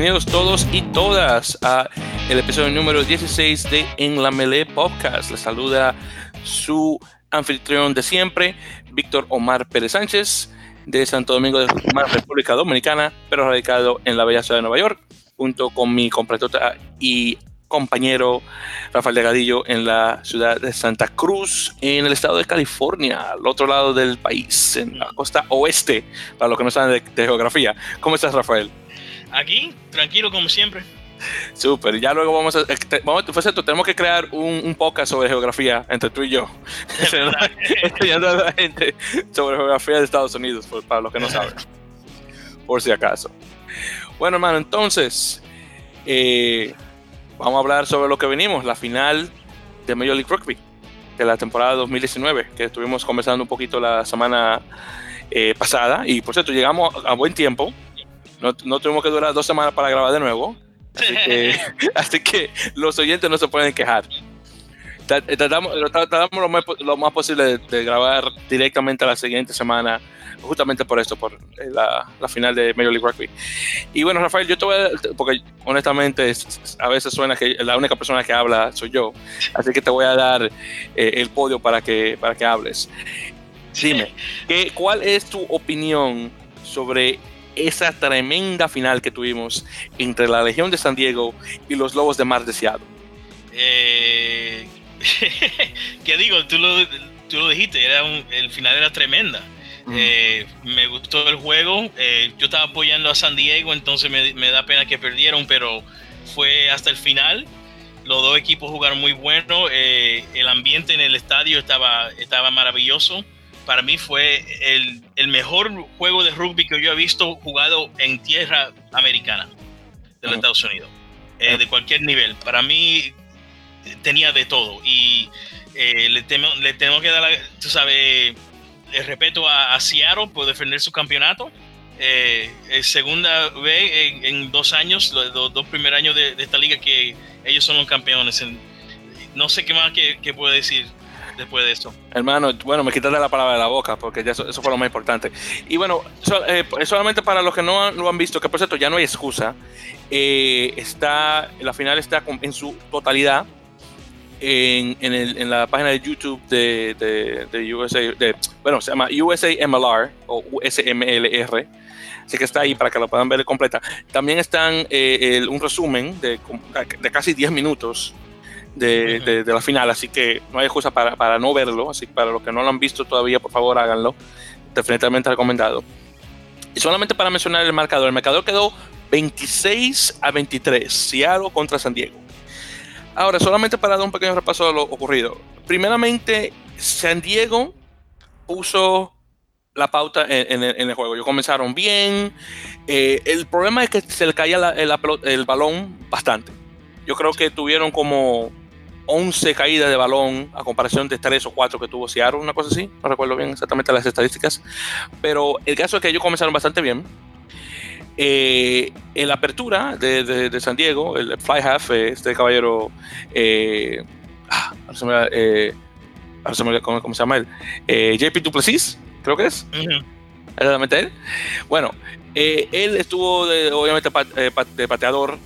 Bienvenidos todos y todas a el episodio número 16 de En la Melee Podcast. Les saluda su anfitrión de siempre, Víctor Omar Pérez Sánchez, de Santo Domingo de la República Dominicana, pero radicado en la bella ciudad de Nueva York, junto con mi compatriota y compañero Rafael Delgadillo en la ciudad de Santa Cruz, en el estado de California, al otro lado del país, en la costa oeste, para los que no saben de, geografía. ¿Cómo estás, Rafael? Aquí, tranquilo como siempre. Súper, ya luego vamos a. Vamos, pues tenemos que crear un, podcast sobre geografía entre tú y yo. Estudiando a la gente sobre geografía de Estados Unidos, para los que no saben. Por si acaso. Bueno, hermano, entonces. Eh, vamos a hablar sobre lo que venimos, la final de Major League Rugby de la temporada 2019, que estuvimos conversando un poquito la semana eh, pasada. Y por cierto, llegamos a buen tiempo. No, no, tuvimos que durar dos semanas para grabar de nuevo. Así que, así que los oyentes no se pueden quejar. Tratamos, tratamos lo, más, lo más posible de, grabar directamente a la siguiente semana, justamente por esto, por eh, la, la, final de Major League Rugby. Y bueno, Rafael, yo te voy a, porque honestamente a veces suena que la única persona que habla soy yo, así que te voy a dar eh, el podio para que, para que hables. Dime, ¿qué, ¿cuál es tu opinión sobre esa tremenda final que tuvimos entre la Legión de San Diego y los Lobos de Mar de Seattle? Eh, ¿Qué digo? Tú lo, tú lo dijiste, era el final era tremenda. Eh, me gustó el juego. Eh, yo estaba apoyando a San Diego, entonces me, me, da pena que perdieron, pero fue hasta el final. Los dos equipos jugaron muy bueno. Eh, el ambiente en el estadio estaba, estaba maravilloso. Para mí fue el, el, mejor juego de rugby que yo he visto jugado en tierra americana de los Estados Unidos, de cualquier nivel. Para mí tenía de todo y le, temo, le tengo que dar, tú sabes, el respeto a, Seattle por defender su campeonato. Eh, segunda vez en, dos años, los dos, primeros años de, esta liga que ellos son los campeones. no sé qué más que, puedo decir después de esto. Hermano, bueno, me quitaste la palabra de la boca porque ya eso, fue lo más importante. Y bueno, eh, solamente para los que no lo han visto, que por cierto ya no hay excusa, eh, está, la final está en su totalidad en, en, la página de YouTube de, de, USA, de, bueno, se llama USA MLR o USMLR, así que está ahí para que lo puedan ver completa. También están eh, un resumen de, de, casi 10 minutos de, de, la final, así que no hay excusa para, para, no verlo, así que para los que no lo han visto todavía, por favor háganlo, definitivamente recomendado. Y solamente para mencionar el marcador, el marcador quedó 26 a 23, Seattle contra San Diego. Ahora, solamente para dar un pequeño repaso de lo ocurrido. Primeramente, San Diego puso la pauta en, el juego. Ellos comenzaron bien. Eh, el problema es que se le caía el, balón bastante. Yo creo que tuvieron como 11 caídas de balón a comparación de 3 o 4 que tuvo Seattle, una cosa así. No recuerdo bien exactamente las estadísticas. Pero el caso es que ellos comenzaron bastante bien. Eh, en la apertura de, San Diego, el fly half, eh, este caballero, eh, ah, eh ¿cómo, se llama él? JP Duplessis, creo que es. Exactamente él. Bueno, él estuvo obviamente de pateador,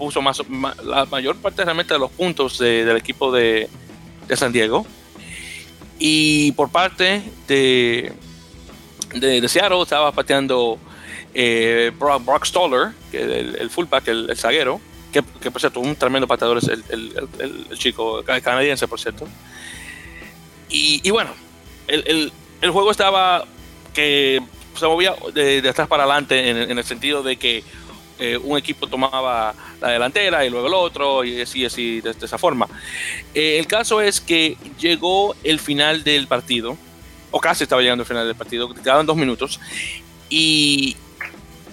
puso más, la mayor parte realmente de los puntos del equipo de, San Diego. Y por parte de, de, de Seattle estaba pateando eh, Brock, Stoller, que el, el fullback, el, zaguero, que, por cierto, un tremendo pateador es el, el, chico canadiense, por cierto. Y, bueno, el, juego estaba que se movía de, atrás para adelante en, el sentido de que eh, un equipo tomaba la delantera y luego el otro, y así, así, de, esa forma. Eh, el caso es que llegó el final del partido, o casi estaba llegando el final del partido, quedaban dos minutos, y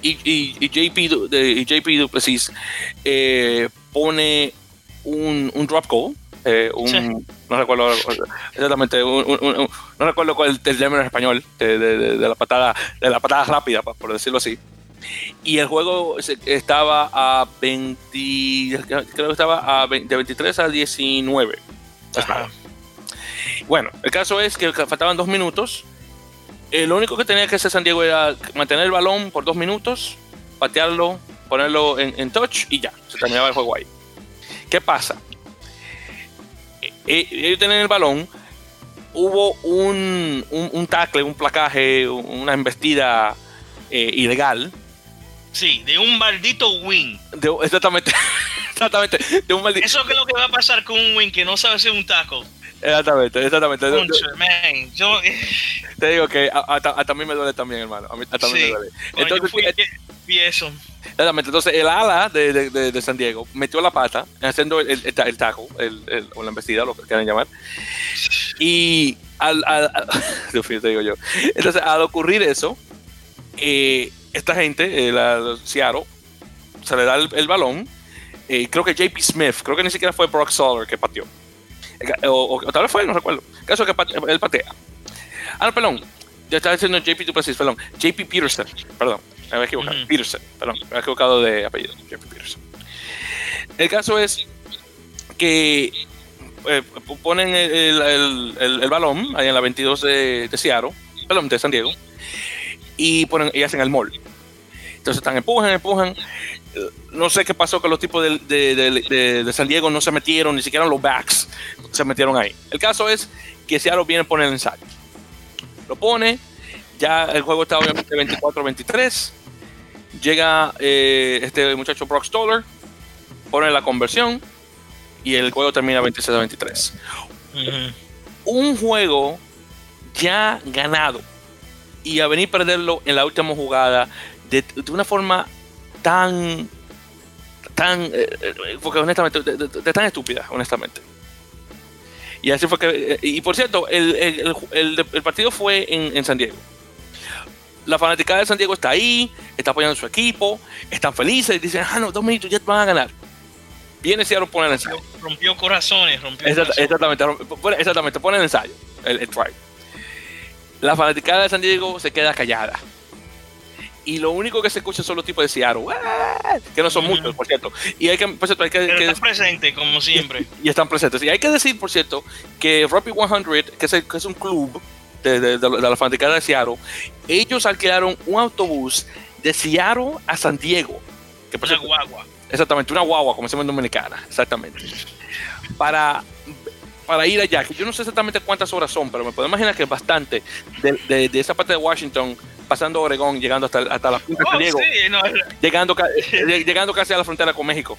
y, y, JP, de, JP Duplessis eh, pone un, un, drop goal. Eh, un, No recuerdo exactamente, no recuerdo cuál es el término en español de, de, de, la patada, de la patada rápida, por decirlo así. Y el juego estaba a 20, creo que estaba a de 23 a 19. Bueno, el caso es que faltaban dos minutos lo único que tenía que hacer San Diego era mantener el balón por dos minutos, patearlo ponerlo en, touch y ya, se terminaba el juego ahí. ¿Qué pasa? E, e, ellos tienen el balón, hubo un, un, tackle, un placaje, una embestida eh, ilegal. Sí, de un maldito win. exactamente. exactamente. De un maldito. Eso es lo que va a pasar con un win que no sabe hacer un tackle. Exactamente, exactamente. man. Yo... Te digo que hasta a, mí me duele también, hermano. A mí, hasta me duele. Entonces, fui, vi eso. Exactamente. Entonces, el ala de, de, de, San Diego metió la pata haciendo el, el, el taco, el, el, o la embestida, lo que quieran llamar. Y al, al, te digo yo. Entonces, al ocurrir eso, eh, esta gente, eh, la, Seattle, se le da el, balón. Eh, creo que JP Smith, creo que ni siquiera fue Brock Soller que pateó. O, tal vez fue, no recuerdo. El caso es que él patea. Ah, perdón. Ya estaba diciendo JP Duplessis, perdón. JP Peterson, perdón. Me había equivocado. Peterson, perdón. Me había equivocado de apellido. JP Peterson. El caso es que eh, ponen el, el, el, balón ahí en la 22 de, de Seattle, perdón, de San Diego, y, ponen, y hacen el mall. Entonces están empujan, empujan. No sé qué pasó que los tipos de, de, de, San Diego no se metieron, ni siquiera los backs se metieron ahí. El caso es que Seattle viene a poner el ensayo. Lo pone, ya el juego está obviamente 24-23. Llega eh, este muchacho Brock Stoller, pone la conversión y el juego termina 26-23. Un juego ya ganado y a venir a perderlo en la última jugada de, una forma tan tan eh, eh, porque honestamente de, tan estúpida honestamente. Y así fue que y por cierto el, el, el partido fue en, en, San Diego. La fanaticada de San Diego está ahí está apoyando a su equipo están felices dicen ah no dos minutos ya van a ganar viene Seattle pone el ensayo. Rompió corazones rompió exactamente exactamente pone el ensayo el, el try la fanaticada de San Diego se queda callada. Y lo único que se escucha son los tipos de Seattle, que no son muchos, por cierto. Y hay que, por cierto, hay que, están presentes, como siempre. Y, están presentes. Y hay que decir, por cierto, que Rugby 100, que es, un club de, la fanaticada de Seattle, ellos alquilaron un autobús de Seattle a San Diego. Que una guagua. Exactamente, una guagua, como se llama en Dominicana, exactamente. Para para ir allá, que yo no sé exactamente cuántas horas son, pero me puedo imaginar que es bastante de, de, esa parte de Washington, pasando Oregón, llegando hasta, hasta la punta de oh, Diego, llegando, llegando casi a la frontera con México.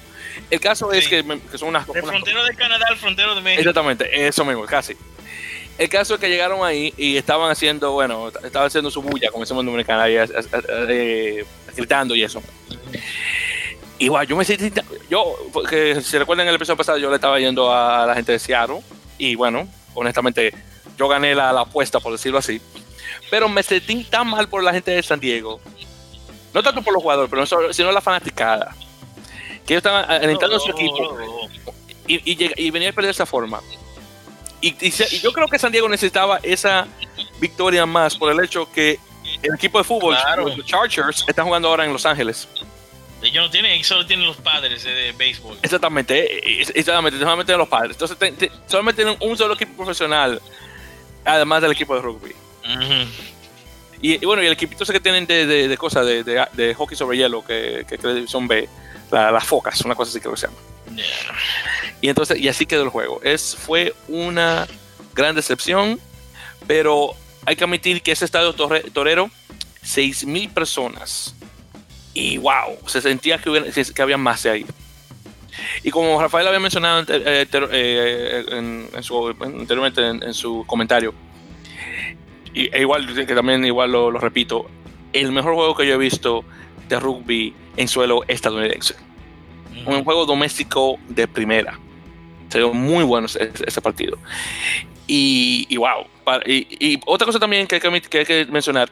El caso es que, son unas... Frontera de Canadá al frontero de México. Exactamente, eso mismo, casi. El caso es que llegaron ahí y estaban haciendo, bueno, estaban haciendo su bulla, como decimos en Dominicana, eh, gritando y eso. Igual, yo me sentí, yo, porque si recuerdan el episodio pasado, yo le estaba yendo a la gente de Seattle y bueno, honestamente, yo gané la, apuesta, por decirlo así. Pero me sentí tan mal por la gente de San Diego. No tanto por los jugadores, pero sino la fanaticada. Que ellos estaban alentando a su equipo. Y, y, venía a perder de esa forma. Y, yo creo que San Diego necesitaba esa victoria más por el hecho que el equipo de fútbol, los Chargers, están jugando ahora en Los Ángeles. Ellos no tienen, solo tienen los padres de, béisbol. Exactamente, exactamente, solamente los padres. Entonces, solamente tienen un solo equipo profesional, además del equipo de rugby. y, bueno, y el equipito que tienen de, de, cosas, de, de, hockey sobre hielo, que, que son B, las focas, una cosa así que se llama. Y entonces, y así quedó el juego. Es, fue una gran decepción, pero hay que admitir que ese estadio torero, 6.000 personas y wow, se sentía que, que había más de ahí. Y como Rafael había mencionado eh, eh, en, su, anteriormente en, su comentario, y, e igual que también igual lo, repito, el mejor juego que yo he visto de rugby en suelo estadounidense. Un juego doméstico de primera. Se muy bueno ese, partido. Y, y wow. Y, otra cosa también que que hay que mencionar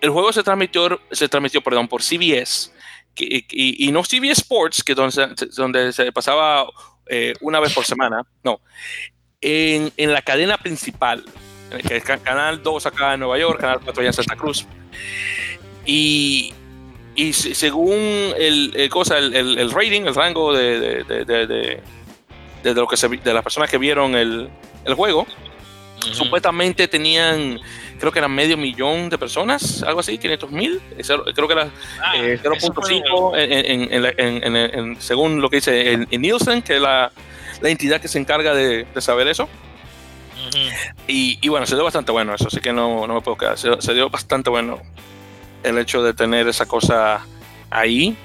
el juego se transmitió, se transmitió perdón, por CBS, y, no CBS Sports, que donde, donde se pasaba eh, una vez por semana, no, en, en, la cadena principal, que es Canal 2 acá en Nueva York, Canal 4 allá en Santa Cruz. Y, y según el, cosa, el, el, rating, el rango de, de, de, de, lo que se, de las personas que vieron el, el juego, supuestamente tenían creo que eran medio millón de personas, algo así, 500 mil, creo que era 0.5 ah, eh, según lo que dice en, Nielsen, que es la, entidad que se encarga de, saber eso. y, bueno, se dio bastante bueno eso, así que no, no me puedo quedar. Se, dio bastante bueno el hecho de tener esa cosa ahí,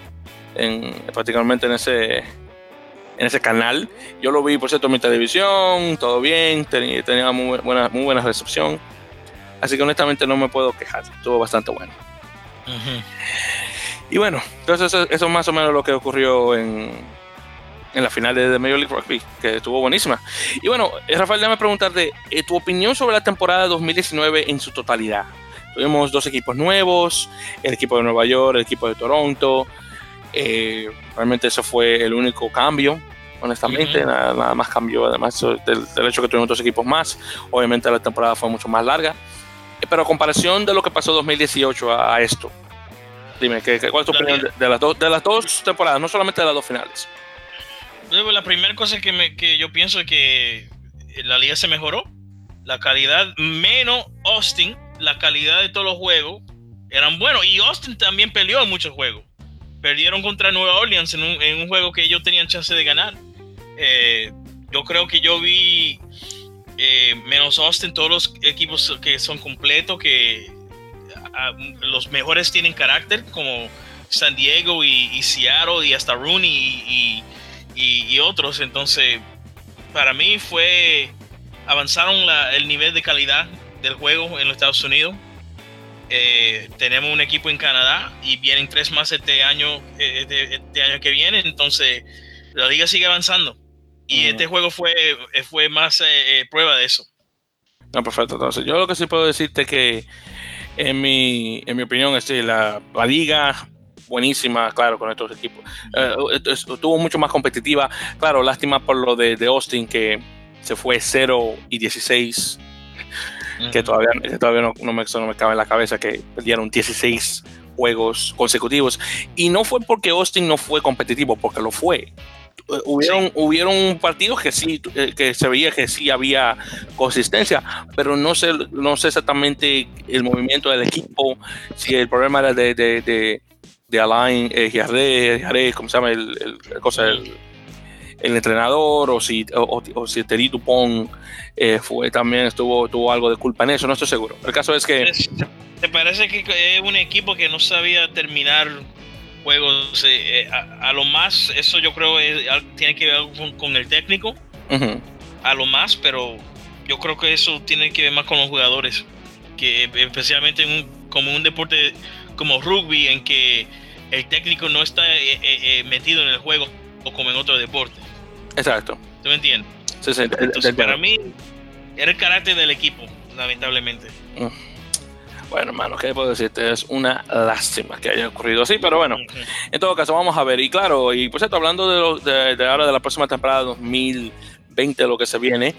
en, prácticamente en ese, en ese canal. Yo lo vi, por cierto, en mi televisión, todo bien, tenía, muy, buena, muy buena recepción. Así que honestamente no me puedo quejar, estuvo bastante bueno. Y bueno, entonces eso, es más o menos lo que ocurrió en, en la final de, Major League Rugby, que estuvo buenísima. Y bueno, eh, Rafael, déjame preguntarte eh, tu opinión sobre la temporada 2019 en su totalidad. Tuvimos dos equipos nuevos, el equipo de Nueva York, el equipo de Toronto. Eh, realmente eso fue el único cambio, honestamente, nada, más cambió, además del, hecho que tuvimos dos equipos más. Obviamente la temporada fue mucho más larga. Eh, pero a comparación de lo que pasó 2018 a, esto, dime, ¿qué, ¿cuál es tu opinión de, las de las dos temporadas, no solamente de las dos finales? La primera cosa que, me, que yo pienso es que la liga se mejoró. La calidad, menos Austin, la calidad de todos los juegos eran buenos. Y Austin también peleó en muchos juegos. Perdieron contra Nueva Orleans en un, en un juego que ellos tenían chance de ganar. Eh, yo creo que yo vi eh, menos Austin todos los equipos que son completos, que los mejores tienen carácter, como San Diego y, Seattle y hasta Rooney y, otros. Entonces, para mí fue, avanzaron el nivel de calidad del juego en los Estados Unidos. Eh, tenemos un equipo en Canadá y vienen tres más este año, este, este, año que viene. Entonces, la liga sigue avanzando. Y este juego fue, fue más eh, eh, prueba de eso. No, perfecto. Entonces, yo lo que sí puedo decirte que, en mi, en mi opinión, es la, la liga buenísima, claro, con estos equipos. estuvo mucho más competitiva. Claro, lástima por lo de, de Austin, que se fue 0 y 16 que todavía, todavía no, no, me, no me cabe en la cabeza que perdieron 16 juegos consecutivos. Y no fue porque Austin no fue competitivo, porque lo fue. Hubieron, hubieron partidos que sí, eh, que se veía que sí había consistencia, pero no sé, no sé exactamente el movimiento del equipo, si el problema era de, de, de, de Alain eh, ¿cómo se llama? El, el, cosa, el, el entrenador o si, o, o si Terry Dupont eh, fue, también estuvo, tuvo algo de culpa en eso, no estoy seguro. El caso es que... ¿Te parece que es un equipo que no sabía terminar juegos? Eh, eh, a, lo más, eso yo creo tiene que ver con, el técnico, a lo más, pero yo creo que eso tiene que ver más con los jugadores, que especialmente en como un deporte como rugby, en que el técnico no está metido en el juego o como en otro deporte. Exacto. ¿Tú me entiendes? Entonces, para mí, era el carácter del equipo, lamentablemente. Mm. Bueno, hermano, ¿qué puedo decirte? Es una lástima que haya ocurrido así, pero bueno, en todo caso, vamos a ver. Y claro, y por cierto, hablando de, de, ahora de la próxima temporada 2020, lo que se viene,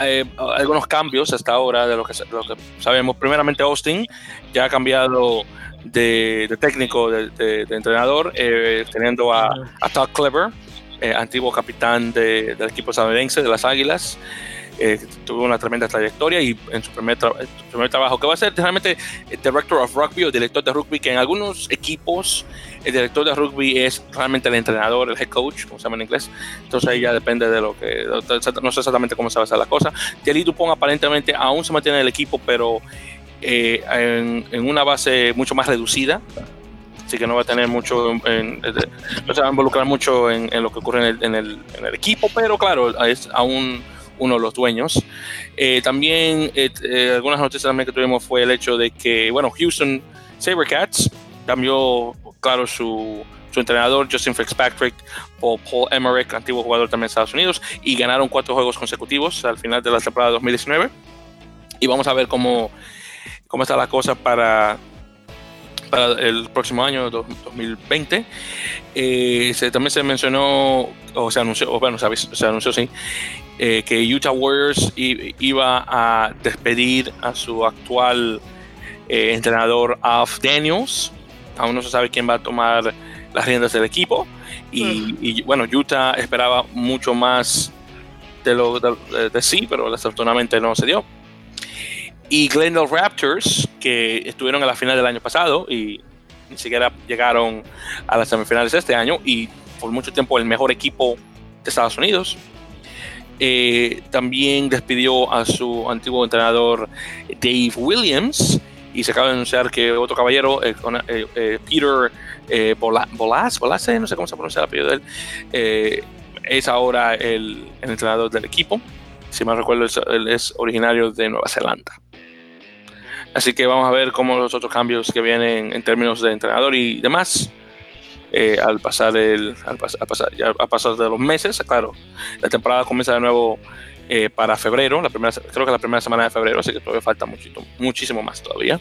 eh, algunos cambios hasta ahora de lo que, lo que sabemos. Primeramente, Austin ya ha cambiado de, técnico, de, entrenador, eh, teniendo a, a Todd Clever eh, antiguo capitán del equipo estadounidense de las Águilas. Eh, tuvo una tremenda trayectoria y en su primer, trabajo, que va a ser realmente el Director of Rugby o director de rugby, que en algunos equipos el director de rugby es realmente el entrenador, el head coach, como se llama en inglés. Entonces ahí ya depende de lo que. No sé exactamente cómo se va a hacer la cosa. Thierry Dupont aparentemente aún se mantiene en el equipo, pero eh, en, una base mucho más reducida así que no va a tener mucho, en, no se va a involucrar mucho en, lo que ocurre en el, equipo, pero claro, es aún uno de los dueños. Eh, también eh, eh, algunas noticias también que tuvimos fue el hecho de que, bueno, Houston Sabercats cambió, claro, su, su entrenador Justin Fitzpatrick por Paul Emmerich, antiguo jugador también de Estados Unidos, y ganaron cuatro juegos consecutivos al final de la temporada 2019. Y vamos a ver cómo, cómo está la cosa para el próximo año 2020. Eh, se, también se mencionó, o se anunció, o bueno, se, anunció, sí, eh, que Utah Warriors iba a despedir a su actual eh, entrenador, Alf Daniels. Aún no se sabe quién va a tomar las riendas del equipo. Y, bueno, Utah esperaba mucho más de lo de, sí, pero desafortunadamente no se dio. y Glendale Raptors, que estuvieron en la final del año pasado y ni siquiera llegaron a las semifinales este año y por mucho tiempo el mejor equipo de Estados Unidos. Eh, también despidió a su antiguo entrenador Dave Williams y se acaba de anunciar que otro caballero, eh, eh, Peter Bolas, no sé cómo se pronuncia el apellido de él, es ahora el, entrenador del equipo. Si me recuerdo, él es originario de Nueva Zelanda. Así que vamos a ver cómo los otros cambios que vienen en términos de entrenador y demás. Eh, al pasar el al, pasar, ya, a pasar de los meses, claro, la temporada comienza de nuevo eh, para febrero, la primera, creo que la primera semana de febrero, así que todavía falta muchísimo, muchísimo más todavía.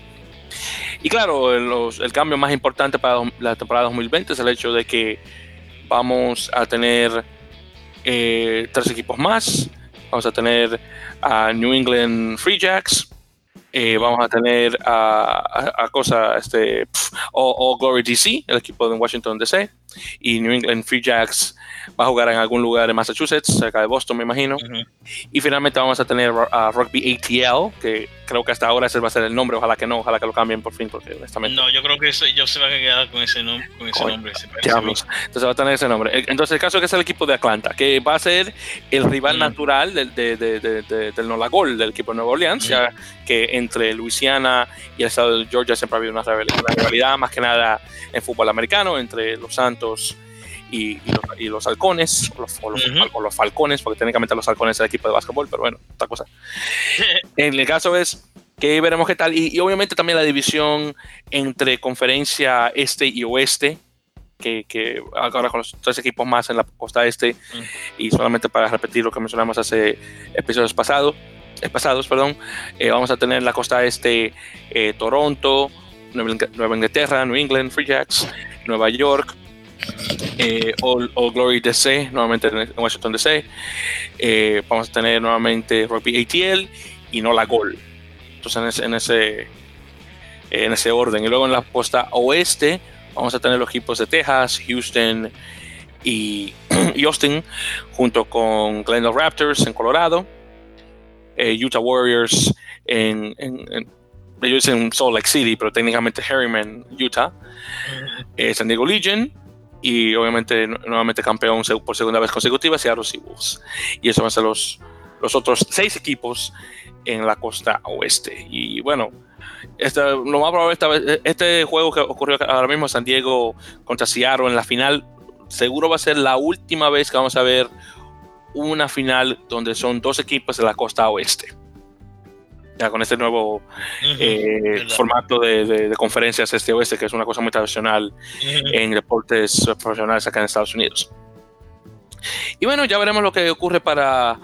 Y claro, el cambio más importante para la temporada 2020 es el hecho de que vamos a tener eh, tres equipos más. Vamos a tener a New England Free Jacks, eh, vamos a tener a, a, cosa, este, o, Glory DC, el equipo de Washington DC, y New England Free Jacks va a jugar en algún lugar de Massachusetts, cerca de Boston, me imagino. Y finalmente vamos a tener a Rugby ATL, que creo que hasta ahora ese va a ser el nombre, ojalá que no, ojalá que lo cambien por fin, porque honestamente. No, yo creo que ellos se van a quedar con ese, con ese nombre. Entonces va a tener ese nombre. Entonces el caso es que es el equipo de Atlanta, que va a ser el rival natural del, de, de, de, del Nola Gol, del equipo de Nueva Orleans, ya que entre Luisiana y el estado de Georgia siempre ha habido una rivalidad, más que nada en fútbol americano, entre los Santos y, los, halcones, o los, falcones, porque técnicamente los halcones es el equipo de básquetbol, pero bueno, otra cosa. en el caso es que veremos qué tal, y, obviamente también la división entre conferencia este y oeste, que, ahora con los tres equipos más en la costa este, y solamente para repetir lo que mencionamos hace episodios pasados, eh, pasados perdón, eh, vamos a tener la costa este eh, Toronto, Nueva Inglaterra, New England, Free Jacks, Nueva York, eh, All, Glory DC, nuevamente en Washington DC. Eh, vamos a tener nuevamente Rugby ATL y no la Gol. Entonces en ese, en ese, orden. Y luego en la costa oeste vamos a tener los equipos de Texas, Houston y, Austin, junto con Glendale Raptors en Colorado, eh, Utah Warriors en, ellos en Salt Lake City, pero técnicamente Harriman, Utah, eh, San Diego Legion, y obviamente nuevamente campeón por segunda vez consecutiva, Seattle Seahawks. Y eso van a ser los, los otros seis equipos en la costa oeste. Y bueno, este, lo más probable esta vez, este juego que ocurrió ahora mismo San Diego contra Seattle en la final, seguro va a ser la última vez que vamos a ver una final donde son dos equipos de la costa oeste ya con este nuevo eh, formato de, conferencias este-oeste, que es una cosa muy tradicional en deportes profesionales acá en Estados Unidos. Y bueno, ya veremos lo que ocurre para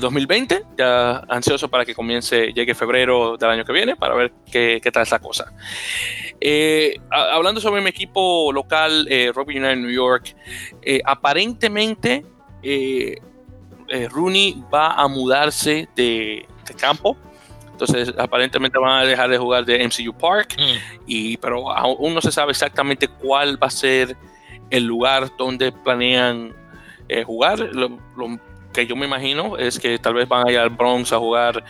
2020. Eh, ya ansioso para que comience, llegue febrero del año que viene para ver qué, qué tal esa cosa. Eh, hablando sobre mi equipo local, Rugby United New York, aparentemente Rooney va a mudarse de, de campo entonces, aparentemente van a dejar de jugar de MCU Park, mm. y, pero aún no se sabe exactamente cuál va a ser el lugar donde planean eh, jugar. Lo, que yo me imagino es que tal vez van a ir al Bronx a jugar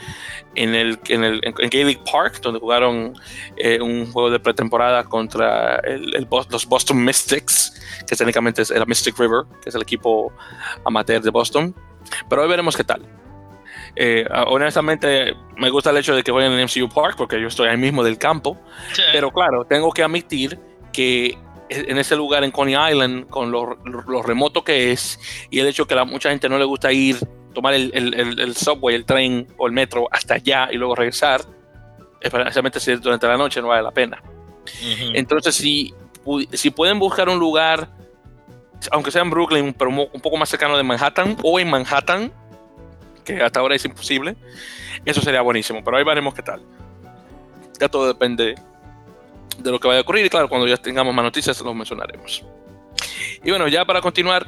en el, en el en Gaelic Park, donde jugaron eh, un juego de pretemporada contra el, los Boston Mystics, que técnicamente es el Mystic River, que es el equipo amateur de Boston. Pero hoy veremos qué tal. Eh, honestamente, me gusta el hecho de que jueguen en MCU Park porque yo estoy ahí mismo del campo. Pero claro, tengo que admitir que en ese lugar en Coney Island, con lo, remoto que es y el hecho que a mucha gente no le gusta ir, tomar el, el, subway, el tren o el metro hasta allá y luego regresar, especialmente si durante la noche no vale la pena. Entonces, si, si pueden buscar un lugar, aunque sea en Brooklyn, pero un poco más cercano de Manhattan o en Manhattan, que hasta ahora es imposible, eso sería buenísimo, pero ahí veremos qué tal. Ya todo depende de lo que vaya a ocurrir y claro, cuando ya tengamos más noticias los mencionaremos. Y bueno, ya para continuar,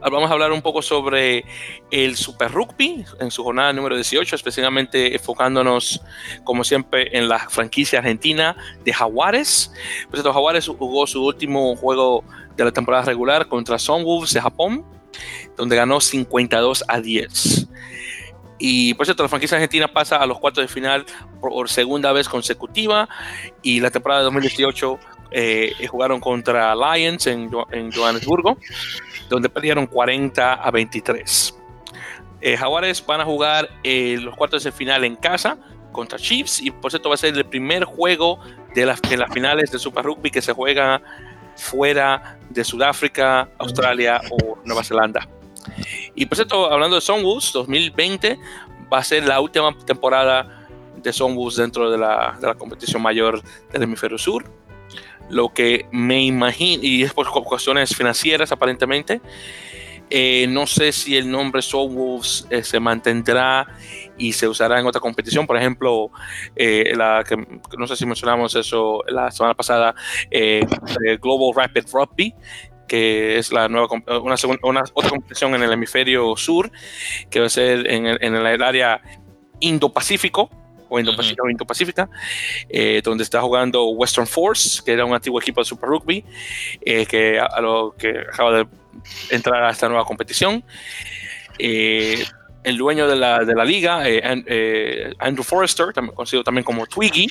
vamos a hablar un poco sobre el Super Rugby en su jornada número 18, especialmente enfocándonos, como siempre, en la franquicia argentina de Jaguares. Pues estos Jaguares jugó su último juego de la temporada regular contra Wolves de Japón, donde ganó 52 a 10. Y por cierto, la franquicia argentina pasa a los cuartos de final por, segunda vez consecutiva. Y la temporada de 2018 eh, jugaron contra Lions en, en, Johannesburgo, donde perdieron 40 a 23. Eh, Jaguares van a jugar eh, los cuartos de final en casa contra Chiefs. Y por cierto, va a ser el primer juego de las, de las finales de Super Rugby que se juega fuera de Sudáfrica, Australia o Nueva Zelanda. Y por cierto, hablando de Songwoods, 2020 va a ser la última temporada de Songwoods dentro de la, de la, competición mayor del hemisferio sur. Lo que me imagino, y es por cuestiones financieras aparentemente, eh, no sé si el nombre Soul Wolves eh, se mantendrá y se usará en otra competición. Por ejemplo, eh, la que no sé si mencionamos eso la semana pasada, Global Rapid Rugby, que es la nueva una, una, otra competición en el hemisferio sur, que va a ser en el, en el área Indo-Pacífico o Indo-Pacífica, donde está jugando Western Force, que era un antiguo equipo de Super Rugby, que, a lo que acaba de entrar a esta nueva competición. Eh, el dueño de la, de la liga, eh, eh, Andrew Forrester, también conocido también como Twiggy,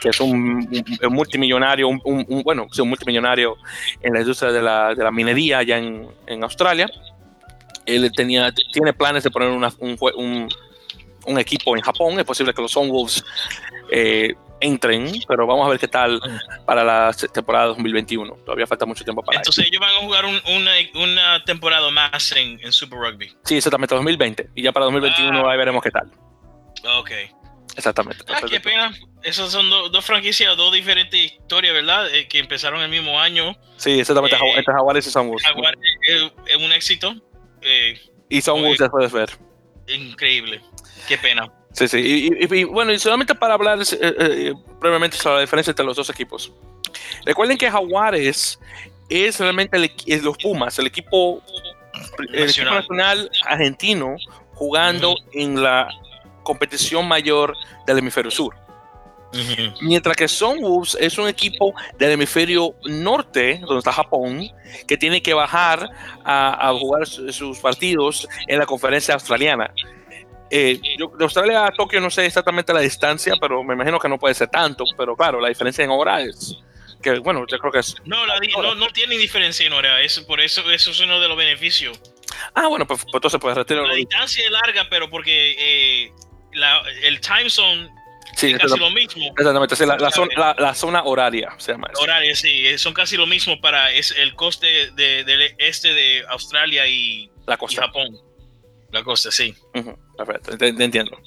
que es un, multimillonario, un, bueno, un multimillonario en la industria de la, de la minería allá en, en, Australia. Él tenía, tiene planes de poner una, un, un, equipo en Japón. Es posible que los Sunwolves eh, entren, pero vamos a ver qué tal para la temporada 2021. Todavía falta mucho tiempo para Entonces ellos van a jugar una, una, temporada más en, en, Super Rugby. Sí, exactamente, 2020. Y ya para 2021 ah. ahí veremos qué tal. Ok. Exactamente. Ah, qué pena. Esas son dos franquicias, dos diferentes historias, ¿verdad? Eh, que empezaron el mismo año. Sí, exactamente. Eh, Jaguares y Sunwolves. Jaguares es, un éxito. Eh, y Sunwolves ya puedes ver. Increíble. Qué pena. Sí, sí. Y, bueno, y solamente para hablar eh, eh, brevemente sobre la diferencia entre los dos equipos. Recuerden que Jaguares es realmente los Pumas, el equipo, nacional. argentino jugando en la competición mayor del hemisferio sur. Mientras que Sunwolves es un equipo del hemisferio norte, donde está Japón, que tiene que bajar a jugar sus partidos en la conferencia australiana. Eh, de Australia a Tokio no sé exactamente la distancia, pero me imagino que no puede ser tanto. Pero claro, la diferencia en hora es que, bueno, yo creo que es. No, no, tiene diferencia en hora, es, por eso eso es uno de los beneficios. Ah, bueno, pues, pues entonces puedes retirar. La distancia es larga, pero porque eh, el time zone es casi lo mismo. Exactamente, la, zona, horaria se llama eso. Horaria, sí, eh, son casi lo mismo para es el coste del este de Australia y, la costa. y Japón. La costa, sí. Perfecto, te, entiendo.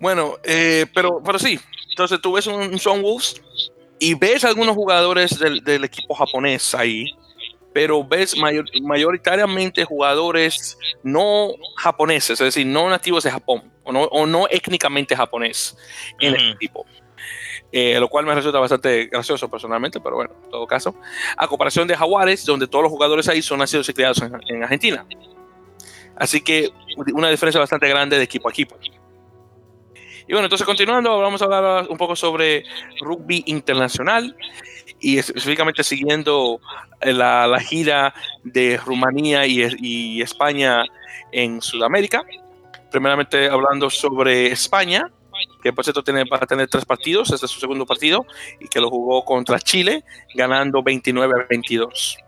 Bueno, eh, pero, pero sí, entonces tú ves un, Son Wolves y ves algunos jugadores del, equipo japonés ahí, pero ves mayoritariamente jugadores no japoneses, es decir, no nativos de Japón o no, o no étnicamente japonés en el equipo. Eh, lo cual me resulta bastante gracioso personalmente, pero bueno, en todo caso, a comparación de Jaguares, donde todos los jugadores ahí son nacidos y criados en Argentina. Así que una diferencia bastante grande de equipo a equipo. Y bueno, entonces continuando, vamos a hablar un poco sobre rugby internacional y específicamente siguiendo la, gira de Rumanía y, España en Sudamérica. Primeramente hablando sobre España, que por cierto tiene, va a tener tres partidos, este es su segundo partido, y que lo jugó contra Chile, ganando 29 a 22.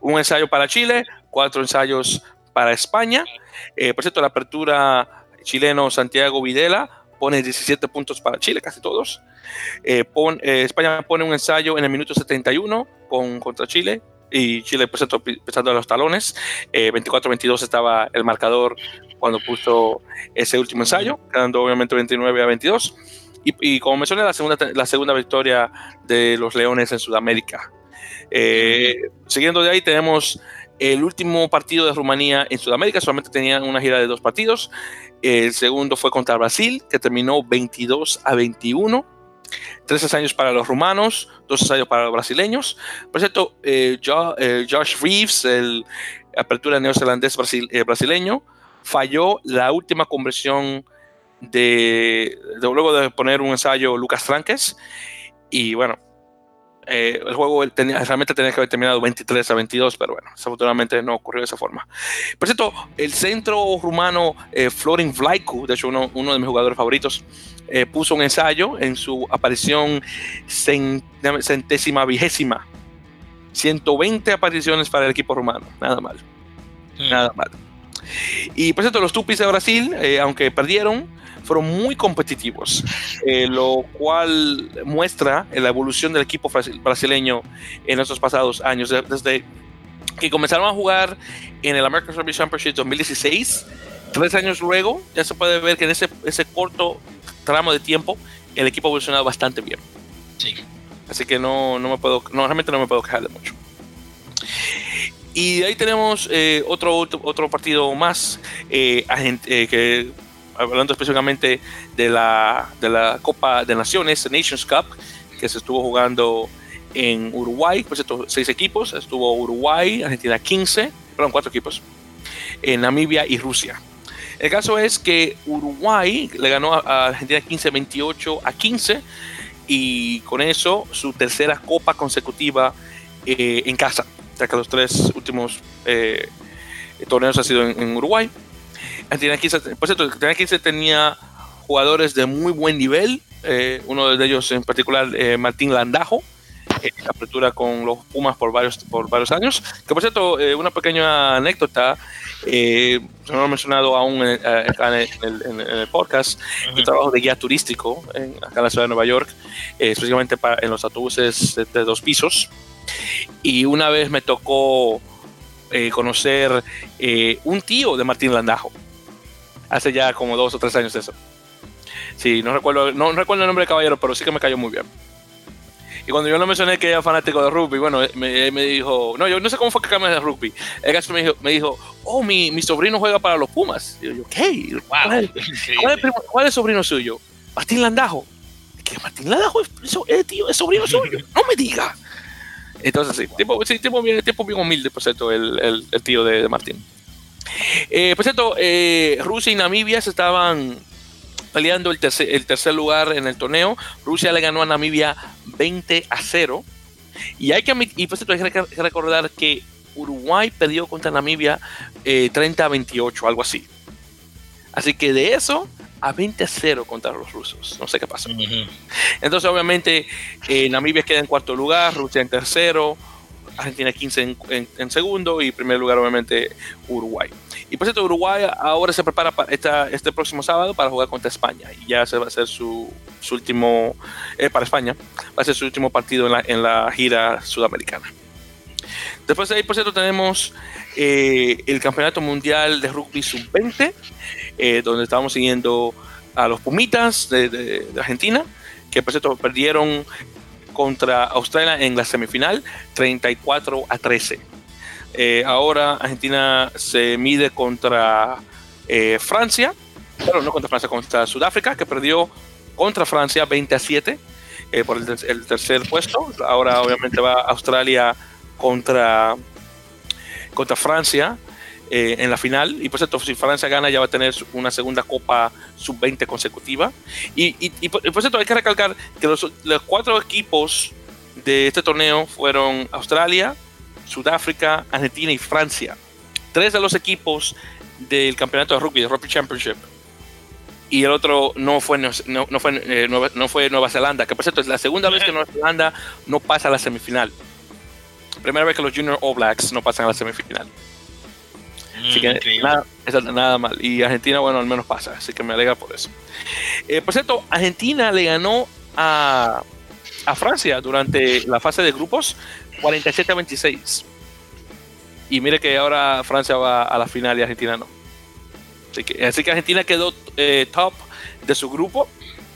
Un ensayo para Chile, cuatro ensayos para España. Eh, por cierto, la apertura chileno Santiago Videla pone 17 puntos para Chile, casi todos. Eh, eh, España pone un ensayo en el minuto 71 con, contra Chile y Chile, por cierto, pisando los talones. 24-22 estaba el marcador cuando puso ese último ensayo, quedando obviamente 29 a 22. Y, como mencioné, la segunda, la segunda victoria de los Leones en Sudamérica. siguiendo de ahí tenemos el último partido de Rumanía en Sudamérica solamente tenían una gira de dos partidos. El segundo fue contra Brasil, que terminó 22 a 21. 13 años para los rumanos, 12 años para los brasileños. Por cierto, eh, eh, Josh Reeves, el apertura neozelandés eh, brasileño, falló la última conversión de, luego de poner un ensayo Lucas Franques. Y bueno, Eh, el juego tenía, realmente tenía que haber terminado 23 a 22, pero bueno, desafortunadamente no ocurrió de esa forma. Por cierto, el centro rumano eh, Florin Vlaicu, de hecho uno, uno, de mis jugadores favoritos, eh, puso un ensayo en su aparición centésima vigésima. 120 apariciones para el equipo rumano, nada mal. Hmm. Nada mal. Y por cierto, los Tupis de Brasil, eh, aunque perdieron, fueron muy competitivos, eh, lo cual muestra la evolución del equipo brasileño en estos pasados años. Desde que comenzaron a jugar en el American Rugby Championship 2016, tres años luego, ya se puede ver que en ese, ese corto tramo de tiempo, el equipo ha evolucionado bastante bien. Sí. Así que no, no me puedo, no, realmente no me puedo quejar de mucho. Y ahí tenemos eh, otro, otro partido más, eh, eh, que hablando específicamente de la, de la Copa de Naciones, Nations Cup, que se estuvo jugando en Uruguay, pues estos seis equipos, estuvo Uruguay, Argentina 15, perdón, cuatro equipos, en Namibia y Rusia. El caso es que Uruguay le ganó a Argentina 15, 28 a 15 y con eso su tercera copa consecutiva en casa que los tres últimos eh, torneos han sido en, Uruguay. Argentina 15, por cierto, Argentina 15 tenía jugadores de muy buen nivel, eh, uno de ellos en particular eh, Martín Landajo, en apertura con los Pumas por varios, por varios años. Que por cierto, una pequeña anécdota, eh, no lo he mencionado aún en, el, podcast, el trabajo de guía turístico en, acá en la ciudad de Nueva York, específicamente para, en los autobuses de dos pisos. Y una vez me tocó eh, conocer eh, un tío de Martín Landajo. Hace ya como dos o tres años eso. Sí, no recuerdo, no, recuerdo el nombre del caballero, pero sí que me cayó muy bien. Y cuando yo le mencioné que era fanático de rugby, bueno, me, me dijo, no, yo no sé cómo fue que cambié de rugby. El caso me dijo, me dijo oh, mi, mi sobrino juega para los Pumas. Y yo, ¿qué? ¿Cuál, es, ¿Cuál, es, el sobrino suyo? Martín Landajo. ¿Qué Martín Landajo es, es, tío, es sobrino suyo? No me diga. Entonces, sí, tipo, sí, tipo, bien, tipo bien humilde, por cierto, el, el, el tío de, de Martín. Eh, por cierto, eh, Rusia y Namibia se estaban peleando el tercer, el tercer lugar en el torneo. Rusia le ganó a Namibia 20 a 0. Y hay que, y por cierto, hay que recordar que Uruguay perdió contra Namibia eh, 30 a 28, algo así. Así que de eso a 20 a 0 contra los rusos. No sé qué pasó. Entonces, obviamente, eh, Namibia queda en cuarto lugar, Rusia en tercero, Argentina 15 en, segundo y primer lugar, obviamente, Uruguay. Y por cierto, Uruguay ahora se prepara para este próximo sábado para jugar contra España. Y ya se va a hacer su, último, eh, para España, va a ser su último partido en la, en la gira sudamericana. Después de ahí, por cierto, tenemos eh, el Campeonato Mundial de Rugby Sub-20, eh, donde estábamos siguiendo a los Pumitas de, Argentina, que por cierto perdieron contra Australia en la semifinal 34 a 13. Eh, ahora Argentina se mide contra Francia, pero no contra Francia, contra Sudáfrica, que perdió contra Francia 20 a 7 por el, el, tercer puesto. Ahora obviamente va Australia contra, contra Francia eh, en la final. Y por cierto, si Francia gana, ya va a tener una segunda Copa Sub-20 consecutiva. Y, y, por, cierto, hay que recalcar que los, cuatro equipos de este torneo fueron Australia, Sudáfrica, Argentina y Francia. Tres de los equipos del campeonato de rugby, de Rugby Championship. Y el otro no fue, no, no fue, eh, Nueva, no fue Nueva Zelanda, que por cierto es la segunda vez que Nueva Zelanda no pasa a la semifinal primera vez que los Junior All Blacks no pasan a la semifinal. Así que mm, nada, nada, mal. Y Argentina, bueno, al menos pasa, así que me alegra por eso. Eh, por cierto, Argentina le ganó a, a, Francia durante la fase de grupos 47 a 26. Y mire que ahora Francia va a la final y Argentina no. Así que, así que Argentina quedó eh, top de su grupo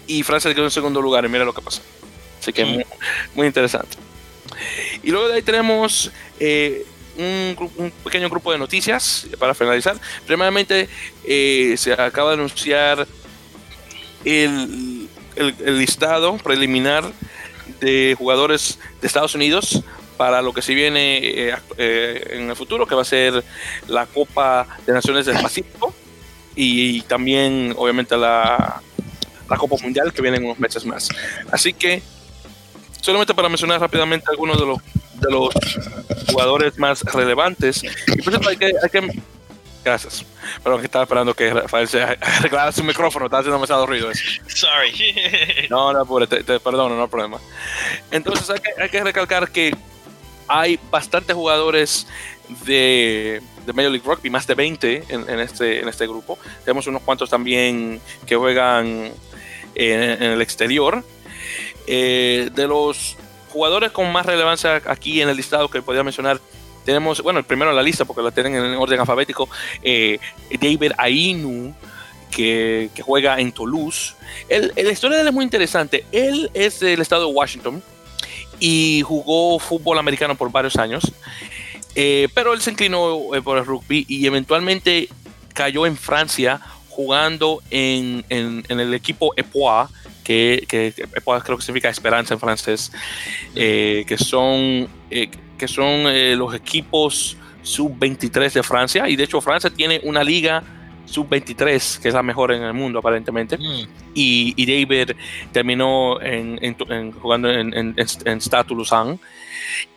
y Francia quedó en segundo lugar. Y mira lo que pasó. Así que muy, muy interesante. Y luego de ahí tenemos eh, un, pequeño grupo de noticias para finalizar. Primeramente, eh, se acaba de anunciar el, listado preliminar de jugadores de Estados Unidos para lo que se viene eh, en el futuro, que va a ser la Copa de Naciones del Pacífico y, también, obviamente, la, la Copa Mundial que viene en unos meses más. Así que solamente para mencionar rápidamente algunos de los, de los jugadores más relevantes. Y por cierto, hay que, hay que Gracias. Perdón, que estaba esperando que Rafael se arreglara su micrófono. Estaba haciendo demasiado ruido eso. Sorry. no, no, apure, te, te, perdono, no hay problema. Entonces hay que, hay que recalcar que hay bastantes jugadores de, de, Major League Rugby, más de 20 en, en, este, en este grupo. Tenemos unos cuantos también que juegan en, en el exterior. Eh, de los jugadores con más relevancia aquí en el listado que podría mencionar, tenemos, bueno, el primero en la lista, porque lo tienen en orden alfabético, eh, David Ainu, que, juega en Toulouse. El, la historia de él es muy interesante. Él es del estado de Washington y jugó fútbol americano por varios años, eh, pero él se inclinó eh, por el rugby y eventualmente cayó en Francia jugando en, en, en el equipo Epois, que, que, creo que significa esperanza en francés, eh, que son que son eh, los equipos sub-23 de Francia. Y de hecho Francia tiene una liga sub-23, que es la mejor en el mundo aparentemente. Mm. Y, y, David terminó en, en, en, jugando en, en, Stade Toulousain.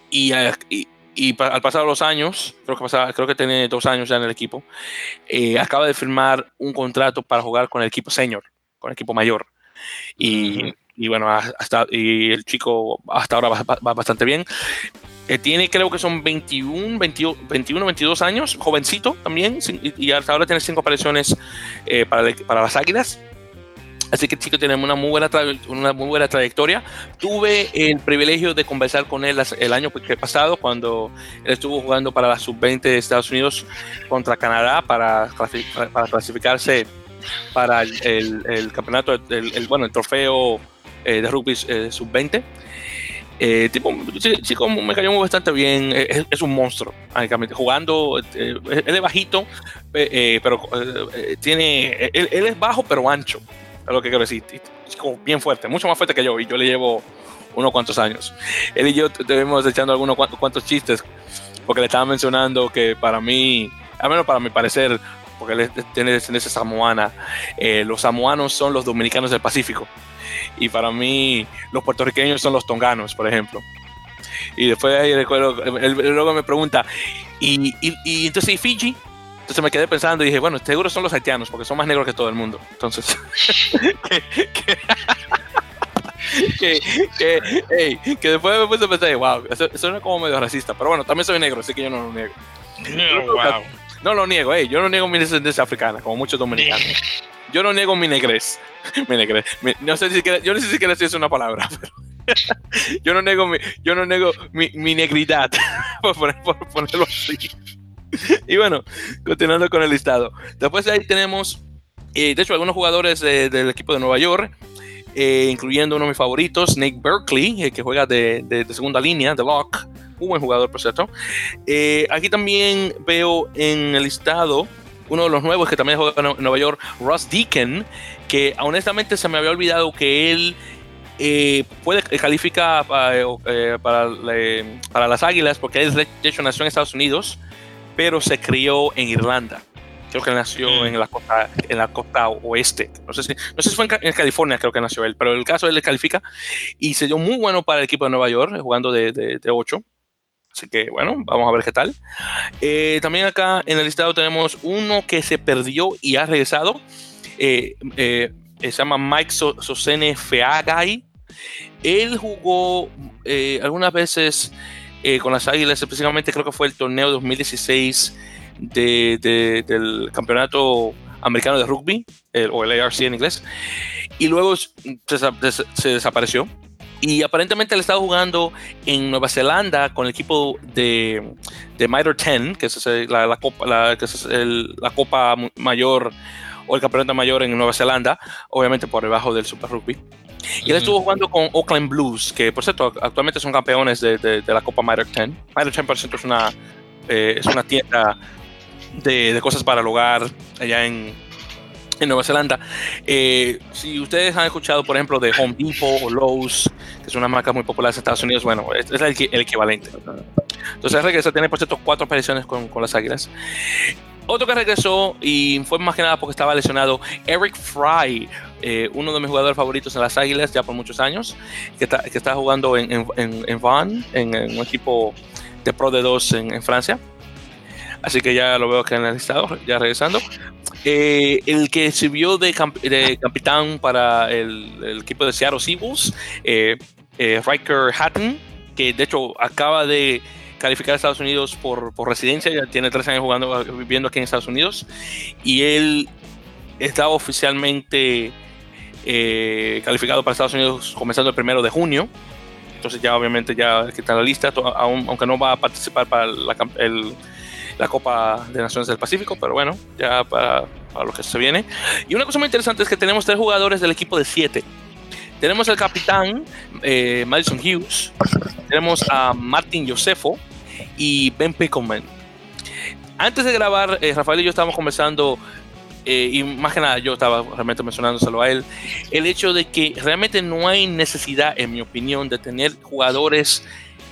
Y, y, y, al pasar los años, creo que, pasaba, creo que tiene dos años ya en el equipo, eh, acaba de firmar un contrato para jugar con el equipo senior, con el equipo mayor. Y, y bueno, hasta, y el chico hasta ahora va, va bastante bien. Eh, tiene creo que son 21, 21, 21, 22 años, jovencito también, y, hasta ahora tiene cinco apariciones eh, para, para, las Águilas. Así que chico tiene una muy, buena una muy buena trayectoria. Tuve el privilegio de conversar con él el año pasado cuando él estuvo jugando para la sub-20 de Estados Unidos contra Canadá para, para clasificarse para el, el, campeonato, el, bueno, el trofeo eh, de rugby eh, sub-20. Eh, tipo, chico, me cayó bastante bien. Es, es un monstruo, jugando. Eh, él es bajito, eh, pero eh, tiene. Él, él, es bajo, pero ancho. Es lo que quiero decir. Chico, bien fuerte, mucho más fuerte que yo. Y yo le llevo unos cuantos años. Él y yo estuvimos echando algunos cuantos, cuantos chistes, porque le estaba mencionando que para mí, al menos para mi parecer, porque él tiene descendencia samoana, los samoanos son los dominicanos del Pacífico y para mí los puertorriqueños son los tonganos, por ejemplo. Y después ahí recuerdo, él, luego me pregunta, ¿y, y, y entonces ¿y Fiji? Entonces me quedé pensando y dije, bueno, seguro son los haitianos, porque son más negros que todo el mundo. Entonces, que, que, hey, que, después me puse a pensar, wow, eso, no es como medio racista, pero bueno, también soy negro, así que yo no lo niego. No, wow. No lo niego, hey, yo no niego mi descendencia africana, como muchos dominicanos. Yo no niego mi negrez. mi no sé si siquiera, yo no sé si si es una palabra. Pero yo no nego mi, yo no nego mi, mi negridad, por, poner, por, ponerlo así. Y bueno, continuando con el listado. Después de ahí tenemos, eh, de hecho, algunos jugadores de, del equipo de Nueva York, eh, incluyendo uno de mis favoritos, Nate Berkeley, eh, que juega de, de, de, segunda línea, de lock. Un buen jugador, por cierto. Eh, aquí también veo en el listado uno de los nuevos que también juega en Nueva York, Ross Deacon, que honestamente se me había olvidado que él eh, puede calificar para, eh, para, para, las Águilas porque él de hecho nació en Estados Unidos, pero se crió en Irlanda. Creo que nació mm. en la costa, en la costa oeste. No sé si, no sé si fue en, en, California, creo que nació él, pero el caso él le califica y se dio muy bueno para el equipo de Nueva York, jugando de, de, de 8. Así que bueno, vamos a ver qué tal. Eh, también acá en el listado tenemos uno que se perdió y ha regresado. Eh, eh, se llama Mike Sosene Feagay. Él jugó eh, algunas veces eh, con las Águilas, específicamente creo que fue el torneo 2016 de, de, del Campeonato Americano de Rugby, o el ARC en inglés. Y luego se desapareció y aparentemente él estaba jugando en Nueva Zelanda con el equipo de, de Mitre 10, que es la, la copa, la, que es el, la copa mayor o el campeonato mayor en Nueva Zelanda, obviamente por debajo del Super Rugby. Y él estuvo jugando con Oakland Blues, que por cierto actualmente son campeones de, de, de la Copa Mitre 10. Mitre 10 por cierto es una, eh, es una tienda de, de cosas para el hogar allá en, en Nueva Zelanda. Eh, si ustedes han escuchado, por ejemplo, de Home Depot o Lowe's, que es una marca muy popular en Estados Unidos, bueno, es, el, el, equivalente. Entonces regresa, tiene por cierto cuatro apariciones con, con, las Águilas. Otro que regresó y fue más que nada porque estaba lesionado, Eric Fry, eh, uno de mis jugadores favoritos en las Águilas ya por muchos años, que está, que está jugando en, en, en, Van, en, un equipo de Pro de 2 en, Francia. Así que ya lo veo que en el listado, ya regresando. Eh, el que sirvió de, capitán para el, el, equipo de Seattle Seahawks, eh, eh, Riker Hatton, que de hecho acaba de calificar a Estados Unidos por, residencia, ya tiene tres años jugando, viviendo aquí en Estados Unidos, y él estaba oficialmente eh, calificado para Estados Unidos comenzando el primero de junio, entonces ya obviamente ya está en la lista, aunque no va a participar para la, la, Copa de Naciones del Pacífico, pero bueno, ya para, para, lo que se viene. Y una cosa muy interesante es que tenemos tres jugadores del equipo de siete. Tenemos al capitán eh, Madison Hughes, tenemos a Martin Josefo y Ben Pickleman. Antes de grabar, eh, Rafael y yo estábamos conversando, eh, y más que nada yo estaba realmente mencionándoselo a él, el hecho de que realmente no hay necesidad, en mi opinión, de tener jugadores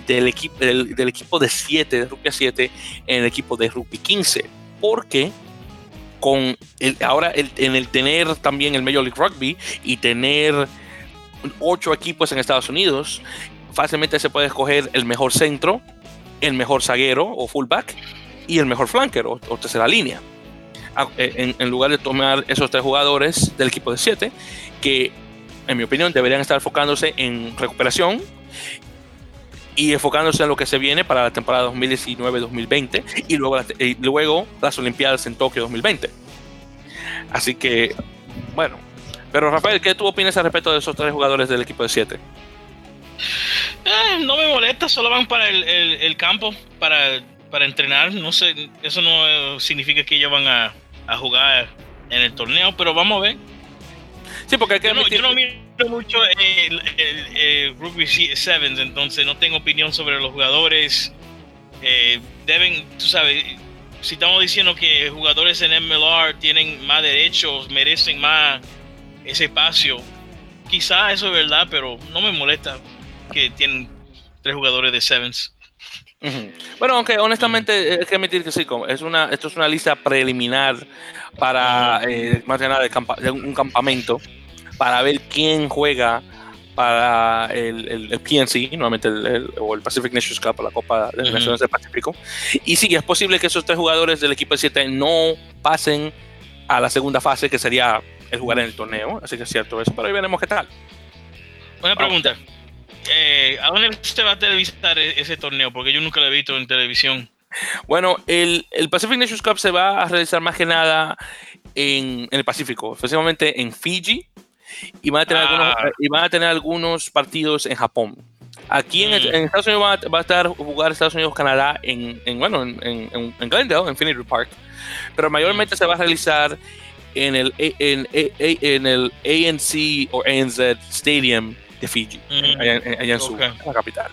del equipo, del, equipo de 7, de rugby 7, en el equipo de rugby 15, porque con el, ahora en el tener también el Major League Rugby y tener ocho equipos en Estados Unidos, fácilmente se puede escoger el mejor centro, el mejor zaguero o fullback y el mejor flanker o, tercera línea. Eh, en, lugar de tomar esos tres jugadores del equipo de siete, que en mi opinión deberían estar enfocándose en recuperación y enfocándose en lo que se viene para la temporada 2019-2020 y luego, y luego las Olimpiadas en Tokio 2020. Así que, bueno, pero Rafael, ¿qué tú opinas al respecto de esos tres jugadores del equipo de siete? Eh, no me molesta, solo van para el, campo, para, para, entrenar. No sé, eso no significa que ellos van a, jugar en el torneo, pero vamos a ver. Sí, porque hay que yo, no, yo no miro mucho el, Rugby Sevens, entonces no tengo opinión sobre los jugadores. Eh, deben, tú sabes, si estamos diciendo que jugadores en MLR tienen más derechos, merecen más ese espacio, quizá eso es verdad, pero no me molesta que tienen tres jugadores de Sevens. Bueno, aunque honestamente hay que admitir que sí, es una, esto es una lista preliminar para eh, más que nada de, un campamento para ver quién juega para el, el, PNC, nuevamente el, o el Pacific Nations Cup, la Copa de Naciones del Pacífico. Y sí, es posible que esos tres jugadores del equipo de 7 no pasen a la segunda fase, que sería el jugar en el torneo. Así que es cierto eso, pero ahí veremos qué tal. Una pregunta. Eh, ¿A dónde se va a televisar e-, ese torneo? Porque yo nunca lo he visto en televisión. Bueno, el, el Pacific Nations Cup se va a realizar más que nada en, el Pacífico, especialmente en Fiji, y van a tener, algunos, ah. y van a tener algunos partidos en Japón. Aquí en, mm. Estados Unidos va a, estar jugar Estados Unidos-Canadá en, bueno, en, en, Glendale, en Infinity Park, pero mayormente mm. se va a realizar en el, en, en el ANC o ANZ Stadium de Fiji, mm. allá, en su la capital.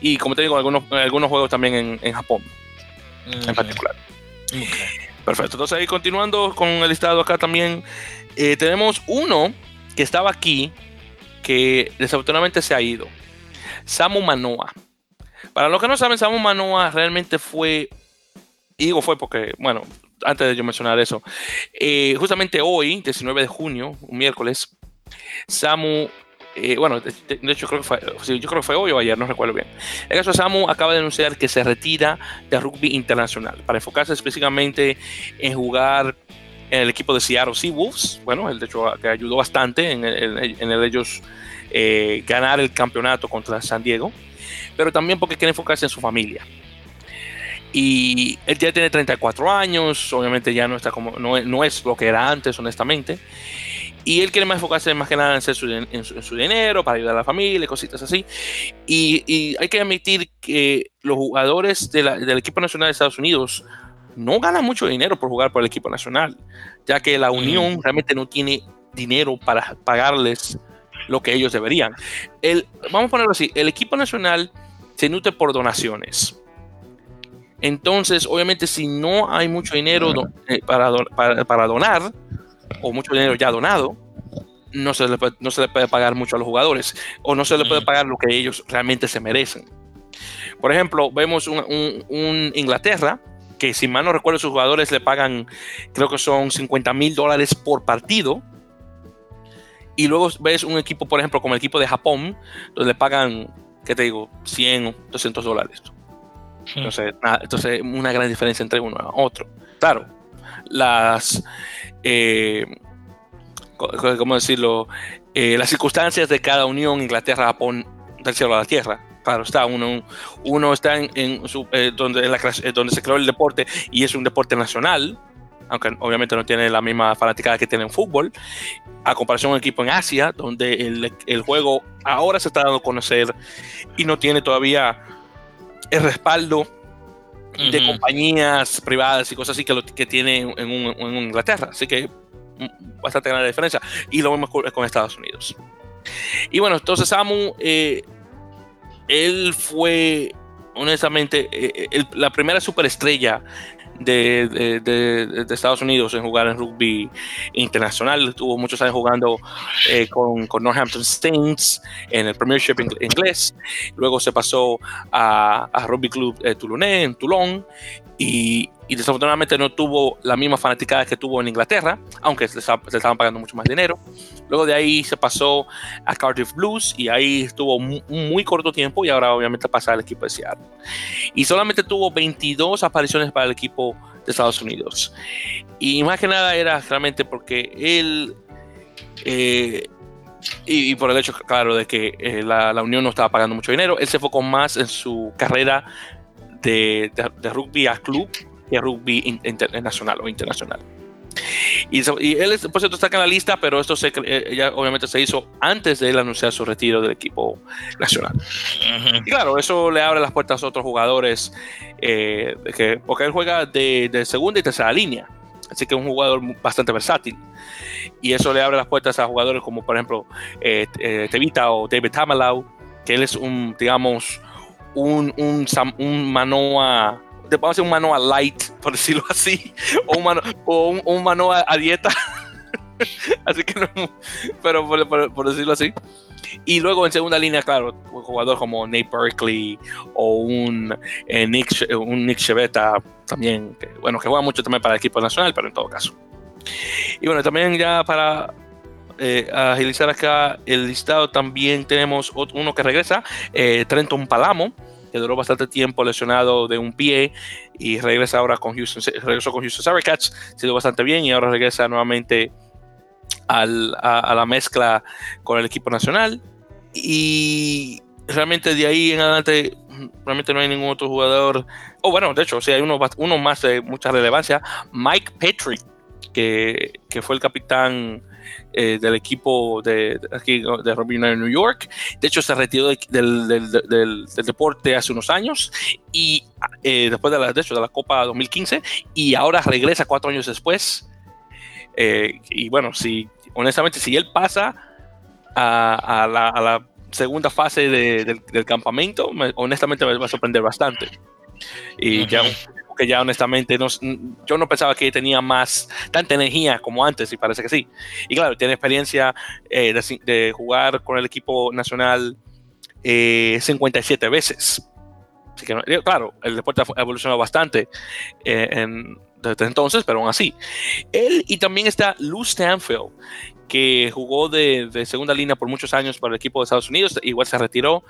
Y como te digo, algunos, algunos juegos también en, en Japón, en particular. Perfecto, entonces ahí continuando con el listado acá también, eh, tenemos uno estaba aquí, que desafortunadamente se ha ido. Samu Manoa. Para los que no saben, Samu Manoa realmente fue, digo fue porque, bueno, antes de yo mencionar eso, eh, justamente hoy, 19 de junio, un miércoles, Samu eh, bueno, de, hecho creo que fue, yo creo que fue hoy o ayer, no recuerdo bien. El caso de Samu acaba de anunciar que se retira de rugby internacional para enfocarse específicamente en jugar en el equipo de Seattle Seawolves. Bueno, él de hecho que ayudó bastante en, el, ellos eh, ganar el campeonato contra San Diego, pero también porque quiere enfocarse en su familia. Y él ya tiene 34 años, obviamente ya no está como no, no es lo que era antes, honestamente. Y él quiere más enfocarse más que nada en, su, en, su, dinero, para ayudar a la familia, cositas así. Y, hay que admitir que los jugadores del equipo nacional de Estados Unidos no ganan mucho dinero por jugar por el equipo nacional, ya que la Unión realmente no tiene dinero para pagarles lo que ellos deberían. El, vamos a ponerlo así, el equipo nacional se nutre por donaciones. Entonces, obviamente, si no hay mucho dinero eh, para, para, para donar, o mucho dinero ya donado, no se, le puede, no se le puede pagar mucho a los jugadores o no se le puede pagar lo que ellos realmente se merecen. Por ejemplo, vemos un, Inglaterra que si mal no recuerdo, sus jugadores le pagan, creo que son 50 mil dólares por partido. Y luego ves un equipo, por ejemplo, como el equipo de Japón, donde le pagan, ¿qué te digo? 100 o 200 dólares. Entonces, entonces, una gran diferencia entre uno y otro. Claro, las, eh, ¿cómo decirlo? Eh, las circunstancias de cada unión, Inglaterra, Japón, del cielo a la tierra. Claro, está uno, uno está en, su, eh, donde, donde se creó el deporte y es un deporte nacional, aunque obviamente no tiene la misma fanaticada que tiene en fútbol, a comparación de un equipo en Asia, donde el, el, juego ahora se está dando a conocer y no tiene todavía el respaldo de compañías privadas y cosas así que, lo, que tiene en, en, Inglaterra. Así que mm, bastante grande diferencia. Y lo vemos con, Estados Unidos. Y bueno, entonces Samu, eh, él fue honestamente eh, la primera superestrella de, Estados Unidos en jugar en rugby internacional. Estuvo muchos años jugando eh, con, Northampton Saints en el Premiership inglés. Luego se pasó a, a Rugby Club eh, en Toulon y, y, desafortunadamente no tuvo la misma fanaticada que tuvo en Inglaterra, aunque se, estaban pagando mucho más dinero. Luego de ahí se pasó a Cardiff Blues y ahí estuvo un muy, corto tiempo y ahora obviamente pasa al equipo de Seattle. Y solamente tuvo 22 apariciones para el equipo de Estados Unidos. Y más que nada era realmente porque él... Eh, y, por el hecho, claro, de que eh, la, la, Unión no estaba pagando mucho dinero, él se enfocó más en su carrera de, de, rugby a club a rugby internacional o internacional. Y, y, él, por cierto, está acá en la lista, pero esto se, eh, ya obviamente se hizo antes de él anunciar su retiro del equipo nacional. Y claro, eso le abre las puertas a otros jugadores, eh, que, porque él juega de, de, segunda y tercera línea, así que es un jugador bastante versátil. Y eso le abre las puertas a jugadores como, por ejemplo, eh, eh Tevita o David Tamalau, que él es un, digamos, un, un, un Manoa, vamos a decir un Manoa light, por decirlo así, o un, mano, o un, un Manoa a dieta. así que no, pero por, por, decirlo así. Y luego en segunda línea, claro, un jugador como Nate Berkeley o un, eh, Nick, un Nick Chevetta también, que, bueno, que juega mucho también para el equipo nacional, pero en todo caso. Y bueno, también ya para eh, agilizar acá el listado, también tenemos uno que regresa, eh, Trenton Palamo, que duró bastante tiempo lesionado de un pie y regresa ahora con Houston, regresó con Houston Cats, se dio bastante bien y ahora regresa nuevamente al, a, la mezcla con el equipo nacional. Y realmente de ahí en adelante, realmente no hay ningún otro jugador. Oh, bueno, de hecho, sí hay uno, uno más de mucha relevancia, Mike Petrie, que, que fue el capitán eh, del equipo de, aquí de Rugby New York. De hecho, se retiró del, deporte hace unos años y eh, después de la, de, hecho, de la Copa 2015 y ahora regresa cuatro años después. Eh, y bueno, si honestamente, si él pasa a, la, segunda fase de, del, campamento, honestamente me va a sorprender bastante. Y ya que ya honestamente no, yo no pensaba que tenía más tanta energía como antes y parece que sí. Y claro, tiene experiencia eh, de, jugar con el equipo nacional eh, 57 veces. Así que, claro, el deporte ha evolucionado bastante eh, desde entonces, pero aún así. Él y también está Lou Stanfield, que jugó de, segunda línea por muchos años para el equipo de Estados Unidos, igual se retiró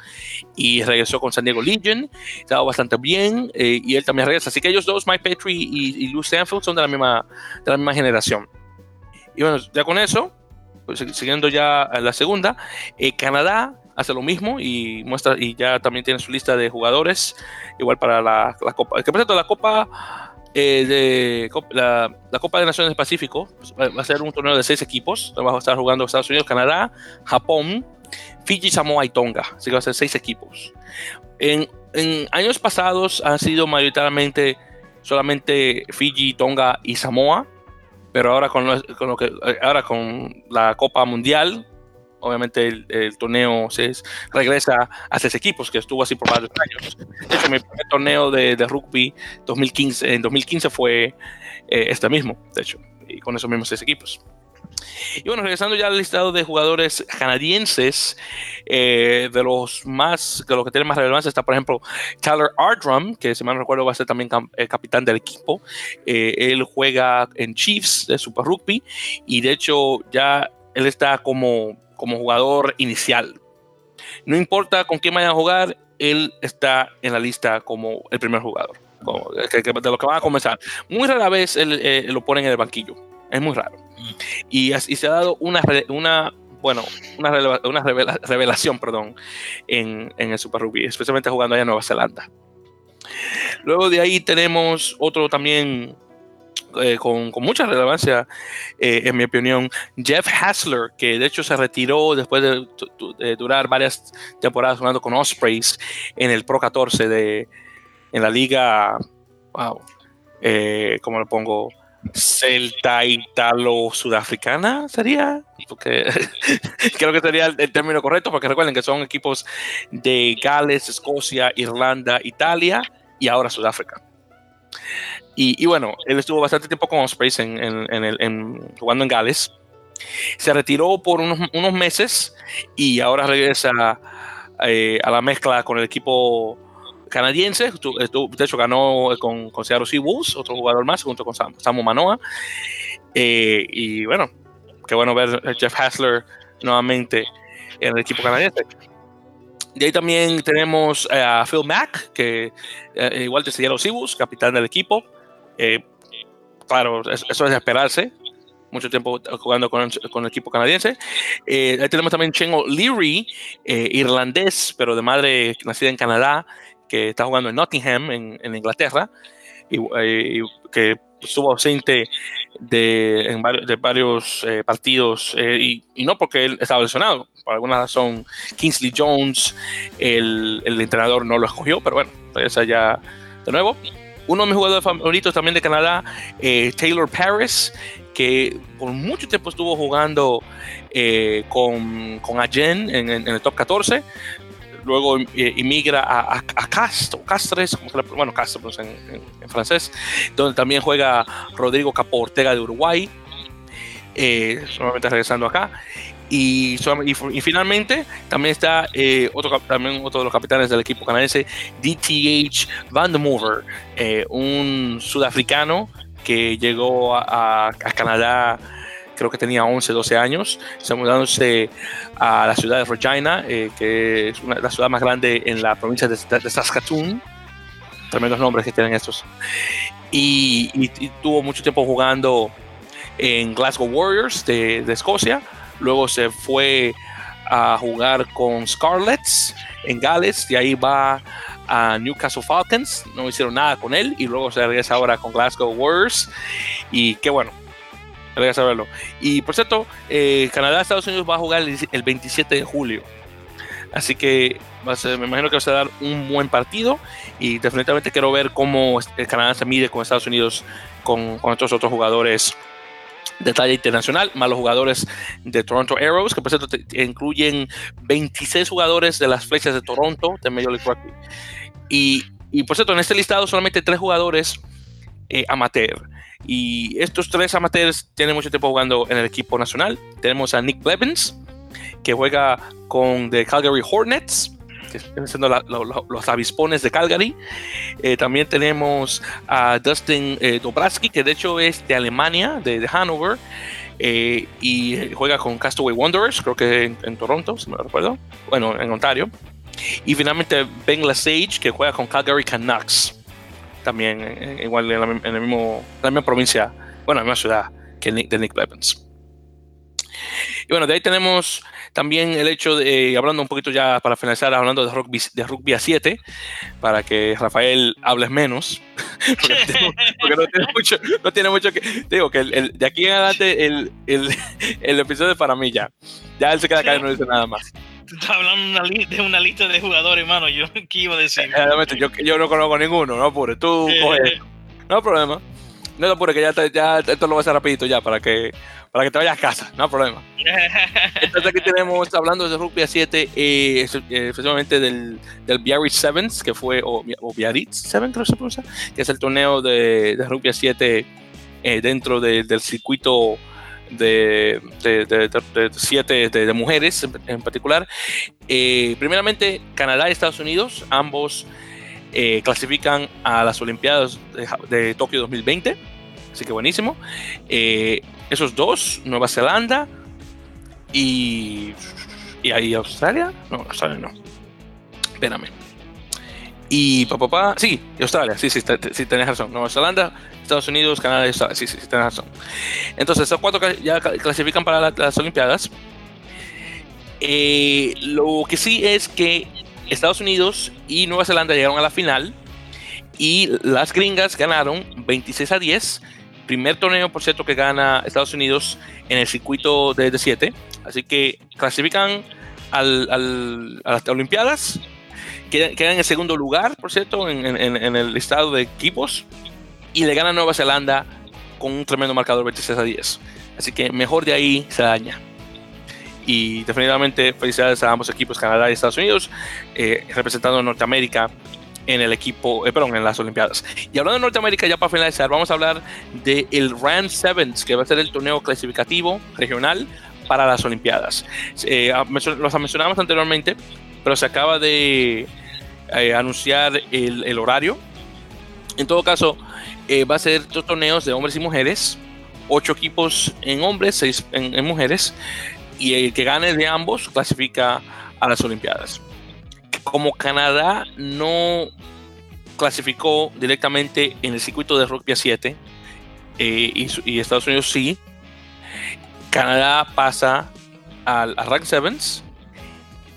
y regresó con San Diego Legion, estaba bastante bien eh, y él también regresa. Así que ellos dos, Mike Petrie y, y Lou Stanfield, son de la misma, de la misma generación. Y bueno, ya con eso, pues, siguiendo ya a la segunda, eh, Canadá hace lo mismo y muestra y ya también tiene su lista de jugadores, igual para la, la Copa. Que por cierto, la Copa eh, de la, la, Copa de Naciones del Pacífico pues, va a ser un torneo de seis equipos. Vamos a estar jugando Estados Unidos, Canadá, Japón, Fiji, Samoa y Tonga. Así que va a ser seis equipos. En, en años pasados han sido mayoritariamente solamente Fiji, Tonga y Samoa. Pero ahora con, lo, con lo que ahora con la Copa Mundial obviamente el, torneo se regresa a seis equipos, que estuvo así por varios años. De hecho, mi primer torneo de, rugby 2015, en 2015 fue eh, este mismo, de hecho, y con esos mismos seis equipos. Y bueno, regresando ya al listado de jugadores canadienses, eh, de los más, de los que tienen más relevancia está, por ejemplo, Tyler Ardrum, que si mal no recuerdo va a ser también el capitán del equipo. Eh, él juega en Chiefs de Super Rugby y de hecho ya él está como, como jugador inicial. No importa con quién vaya a jugar, él está en la lista como el primer jugador, de los que van a comenzar. Muy rara vez él, eh, lo ponen en el banquillo, es muy raro. Mm. Y, así se ha dado una, una bueno, una, una revelación, perdón, en, en, el Super Rugby, especialmente jugando allá en Nueva Zelanda. Luego de ahí tenemos otro también eh, con, con, mucha relevancia, eh, en mi opinión, Jeff Hassler, que de hecho se retiró después de, durar varias temporadas jugando con Ospreys en el Pro 14 de, en la liga, wow, eh, ¿cómo le pongo? Celta Italo Sudafricana sería, porque creo que sería el, término correcto, porque recuerden que son equipos de Gales, Escocia, Irlanda, Italia y ahora Sudáfrica. Y, bueno, él estuvo bastante tiempo con Ospreys en, en, jugando en Gales. Se retiró por unos, unos meses y ahora regresa eh, a la mezcla con el equipo canadiense. de hecho, ganó con, con Seattle Seawolves, otro jugador más, junto con Samu Manoa. Eh, y bueno, qué bueno ver a Jeff Hassler nuevamente en el equipo canadiense. De ahí también tenemos eh, a Phil Mack, que eh, igual de Seattle Seawolves, capitán del equipo. Claro, eso es de esperarse mucho tiempo jugando con, con el equipo canadiense. ahí tenemos también Chengo Leary, irlandés, pero de madre nacida en Canadá, que está jugando en Nottingham, en, Inglaterra, y, eh, que estuvo ausente de, de varios eh, partidos, eh, y, no porque él estaba lesionado, por alguna razón Kingsley Jones, el, el entrenador, no lo escogió, pero bueno, regresa ya de nuevo. Uno de mis jugadores favoritos también de Canadá, Taylor Paris, que por mucho tiempo estuvo jugando con, con Agen en, el top 14, luego emigra a, a, Castro, Castres, bueno, Castro pues, en, francés, donde también juega Rodrigo Capo Ortega de Uruguay, eh, solamente regresando acá. Y, y, finalmente también está eh, otro, también otro de los capitanes del equipo canadiense, DTH Van de Mover, eh, un sudafricano que llegó a, a Canadá creo que tenía 11, 12 años, está mudándose a la ciudad de Regina, eh, que es una, la ciudad más grande en la provincia de, Saskatoon. Tremendos nombres que tienen estos. Y, tuvo mucho tiempo jugando en Glasgow Warriors de, de Escocia. Luego se fue a jugar con Scarlets en Gales y ahí va a Newcastle Falcons. No hicieron nada con él y luego se regresa ahora con Glasgow Warriors. Y qué bueno, a saberlo. Y por cierto, eh, Canadá-Estados Unidos va a jugar el, 27 de julio. Así que me imagino que va a dar un buen partido y definitivamente quiero ver cómo el Canadá se mide con Estados Unidos, con, con estos otros jugadores de talla internacional, más los jugadores de Toronto Arrows, que por cierto incluyen 26 jugadores de las flechas de Toronto de Major League Rugby. Y, y por cierto, en este listado solamente tres jugadores eh, amateur. Y estos tres amateurs tienen mucho tiempo jugando en el equipo nacional. Tenemos a Nick Blevins, que juega con The Calgary Hornets, que están siendo los avispones de Calgary. Eh, también tenemos a Dustin eh, que de hecho es de Alemania, de, Hanover. Eh, y juega con Castaway Wanderers, creo que en, Toronto, si me recuerdo. Bueno, en Ontario. Y finalmente Ben Lesage, que juega con Calgary Canucks también, eh, eh, igual en la, misma provincia, bueno, en la misma ciudad que de Nick Blevins. Y bueno, de ahí tenemos también el hecho de, hablando un poquito ya para finalizar, hablando de rugby, de rugby a 7, para que Rafael hables menos, porque, no, tiene mucho, no, tiene mucho, que... Digo que el, de aquí en adelante el, el, el, episodio es para mí ya. Ya él se queda acá y no dice nada más estás hablando de una lista de jugadores, hermano. Yo, ¿qué iba a decir? Yo, yo no conozco ninguno, no apures. Tú coge. No hay problema. No te apures, que ya, ya esto lo voy a hacer rapidito ya para que, para que te vayas a casa. No hay problema. Entonces aquí tenemos, hablando de Rugby a 7, eh, efectivamente del, del Biarritz Sevens, que fue, o, Biarritz Sevens creo que se pronuncia, que es el torneo de, de Rugby a 7 eh, dentro del circuito de, siete de, mujeres en, particular. Eh, primeramente, Canadá y Estados Unidos, ambos eh, clasifican a las Olimpiadas de, Tokio 2020, así que buenísimo. Eh, esos dos, Nueva Zelanda y, y ahí Australia, no, Australia no, espérame. Y papá, sí, Australia, sí, sí, sí, tenés razón. Nueva Zelanda, Estados Unidos, Canadá y Australia, sí, sí, tenés razón. Entonces, esos cuatro ya clasifican para las Olimpiadas. Eh, lo que sí es que Estados Unidos y Nueva Zelanda llegaron a la final y las gringas ganaron 26 a 10. Primer torneo, por cierto, que gana Estados Unidos en el circuito de 7. Así que clasifican a las Olimpiadas. Quedan, en el segundo lugar, por cierto, en, en, el listado de equipos. Y le gana Nueva Zelanda con un tremendo marcador 26 a 10. Así que mejor de ahí se daña y definitivamente felicidades a ambos equipos, Canadá y Estados Unidos, eh, representando a Norteamérica en el equipo, eh, perdón, en las Olimpiadas. Y hablando de Norteamérica, ya para finalizar, vamos a hablar del el Rand Sevens, que va a ser el torneo clasificativo regional para las Olimpiadas. Eh, los mencionamos anteriormente, pero se acaba de anunciar el, horario. En todo caso, va a ser dos torneos de hombres y mujeres, ocho equipos en hombres, seis en mujeres y el que gane de ambos clasifica a las Olimpiadas. Como Canadá no clasificó directamente en el circuito de rugby a 7 eh, y, Estados Unidos sí, Canadá pasa al Rank Sevens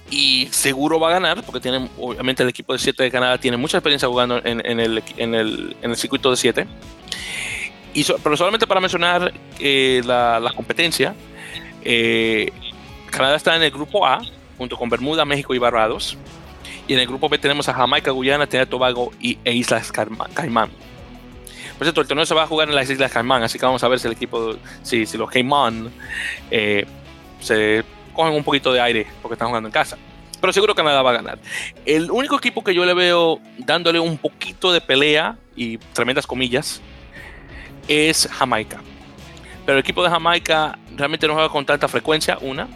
y seguro va a ganar porque tiene obviamente el equipo de 7 de Canadá tiene mucha experiencia jugando en, el, en, el, circuito de 7 pero solamente para mencionar eh, la, la, competencia eh, Canadá está en el grupo A, junto con Bermuda, México y Barbados. Y en el grupo B tenemos a Jamaica, Guyana, Trinidad Tobago y, e Islas Caimán. Por cierto, el torneo se va a jugar en las Islas Caimán, así que vamos a ver si el equipo, si, si los Caimán eh, se cogen un poquito de aire porque están jugando en casa. Pero seguro Canadá va a ganar. El único equipo que yo le veo dándole un poquito de pelea y tremendas comillas es Jamaica. Pero el equipo de Jamaica realmente no juega con tanta frecuencia, una.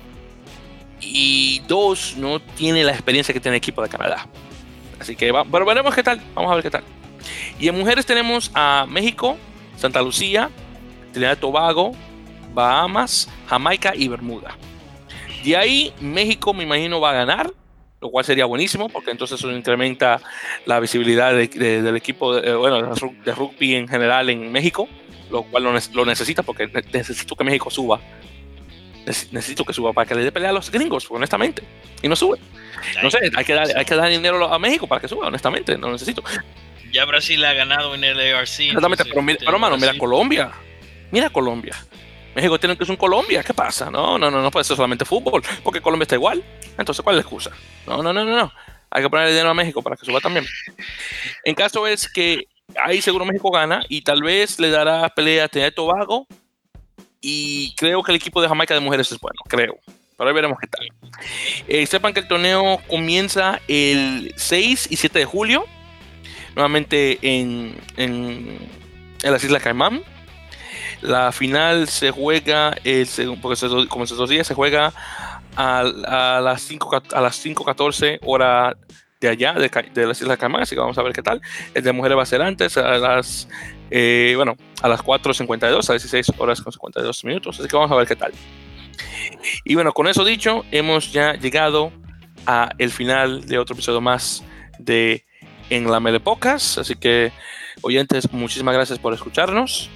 Y dos, no tiene la experiencia que tiene el equipo de Canadá. Así que va, pero veremos qué tal. Vamos a ver qué tal. Y en mujeres tenemos a México, Santa Lucía, Trinidad y Tobago, Bahamas, Jamaica y Bermuda. De ahí México me imagino va a ganar, lo cual sería buenísimo porque entonces eso incrementa la visibilidad del equipo de, bueno, de rugby en general en México lo cual lo, necesita porque necesito que México suba. Necesito que suba para que le dé pelea a los gringos, honestamente. Y no sube. No sé, hay que, dar, hay que dar dinero a México para que suba, honestamente. No necesito. Ya Brasil ha ganado en el ARC. Exactamente, pero, mira, pero mano, mira Colombia. Mira Colombia. México tiene que ser un Colombia. ¿Qué pasa? No, no, no, no puede ser solamente fútbol, porque Colombia está igual. Entonces, ¿cuál es la excusa? No, no, no, no, no. Hay que ponerle dinero a México para que suba también. En caso es que ahí seguro México gana y tal vez le dará pelea a Trinidad Tobago. Y creo que el equipo de Jamaica de mujeres es bueno, creo. Pero ahí veremos qué tal. Eh, sepan que el torneo comienza el 6 y 7 de julio, nuevamente en, en, las Islas Caimán. La final se juega, el, porque como esos dos días, se juega a, a las 5 a las 5.14 hora de allá, de, de las Islas Caimán, así que vamos a ver qué tal. El de mujeres va a ser antes, a las, eh, bueno, a las 4.52, a 16 horas con 52 minutos, así que vamos a ver qué tal. Y bueno, con eso dicho, hemos ya llegado a el final de otro episodio más de En la Mele Pocas, así que oyentes, muchísimas gracias por escucharnos.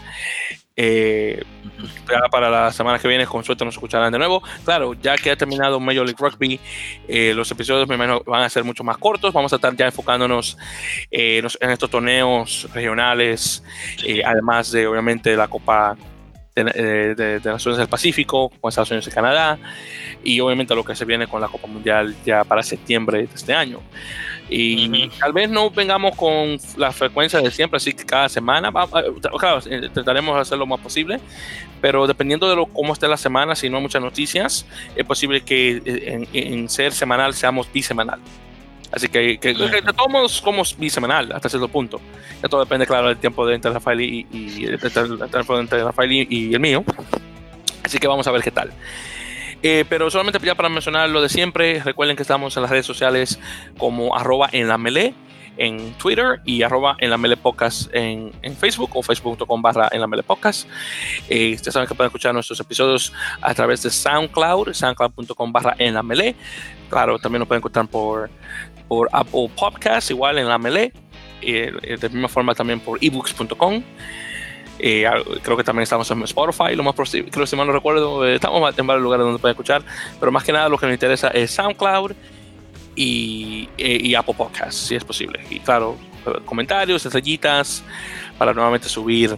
Eh, para la semana que viene, con suerte nos escucharán de nuevo. Claro, ya que ha terminado Major League Rugby, eh, los episodios van a ser mucho más cortos. Vamos a estar ya enfocándonos eh, en estos torneos regionales, eh, además de obviamente la Copa de, de, Naciones del Pacífico, con Estados Unidos y Canadá, y obviamente lo que se viene con la Copa Mundial ya para septiembre de este año. Y tal vez no vengamos con la frecuencia de siempre, así que cada semana, claro, intentaremos hacer lo más posible, pero dependiendo de lo, cómo esté la semana, si no hay muchas noticias, es posible que eh, en, ser semanal seamos bisemanal. Así que, que, todos como bisemanal hasta cierto punto. Ya todo depende, claro, del tiempo de entre Rafael y, y, Rafael y, y el mío. Así que vamos a ver qué tal. Eh, pero solamente ya para mencionar lo de siempre, recuerden que estamos en las redes sociales como arroba en la melee en Twitter y arroba en la Mele Podcast en, Facebook o facebook.com barra en la Mele Podcast. Eh, ustedes saben que pueden escuchar nuestros episodios a través de SoundCloud, soundcloud.com barra en la Mele. Claro, también nos pueden encontrar por, por Apple Podcast, igual en la Mele. Eh, de misma forma también por ebooks.com. Eh, creo que también estamos en Spotify, lo más posible, creo si mal no recuerdo, estamos en varios lugares donde pueden escuchar, pero más que nada lo que nos interesa es SoundCloud y, eh, y, Apple Podcasts, si es posible. Y claro, comentarios, estrellitas, para nuevamente subir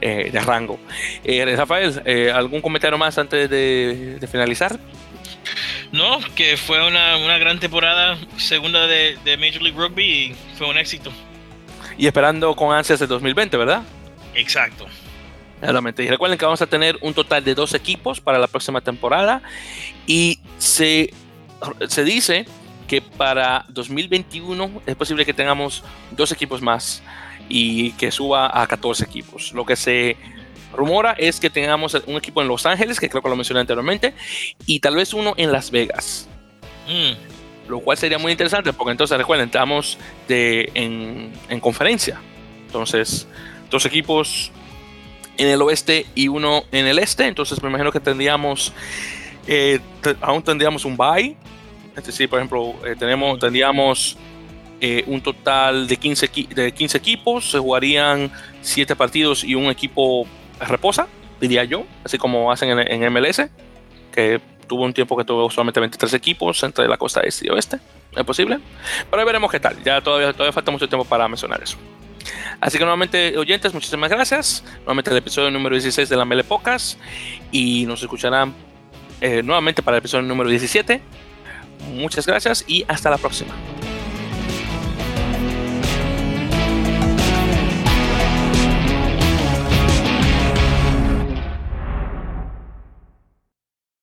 eh, de rango. Eh, Rafael, ¿algún comentario más antes de, finalizar? No, que fue una, una gran temporada, segunda de, de, Major League Rugby y fue un éxito. Y esperando con ansias el 2020, ¿verdad? Exacto. Realmente. Y recuerden que vamos a tener un total de dos equipos para la próxima temporada. Y se, se dice que para 2021 es posible que tengamos dos equipos más y que suba a 14 equipos. Lo que se rumora es que tengamos un equipo en Los Ángeles, que creo que lo mencioné anteriormente, y tal vez uno en Las Vegas. Mm. Lo cual sería muy interesante porque entonces recuerden, estamos de, en, conferencia. Entonces, dos equipos en el oeste y uno en el este. Entonces me imagino que tendríamos, eh, aún tendríamos un bye es decir, por ejemplo, eh, tenemos, tendríamos eh, un total de 15, de 15 equipos, se jugarían 7 partidos y un equipo reposa, diría yo, así como hacen en, MLS, que tuvo un tiempo que tuvo solamente 23 equipos entre la costa este y oeste. ¿Es posible? Pero ahí veremos qué tal. Ya todavía, todavía falta mucho tiempo para mencionar eso. Así que nuevamente, oyentes, muchísimas gracias. Nuevamente el episodio número 16 de la Mele Pocas. Y nos escucharán eh, nuevamente para el episodio número 17 Muchas gracias y hasta la próxima.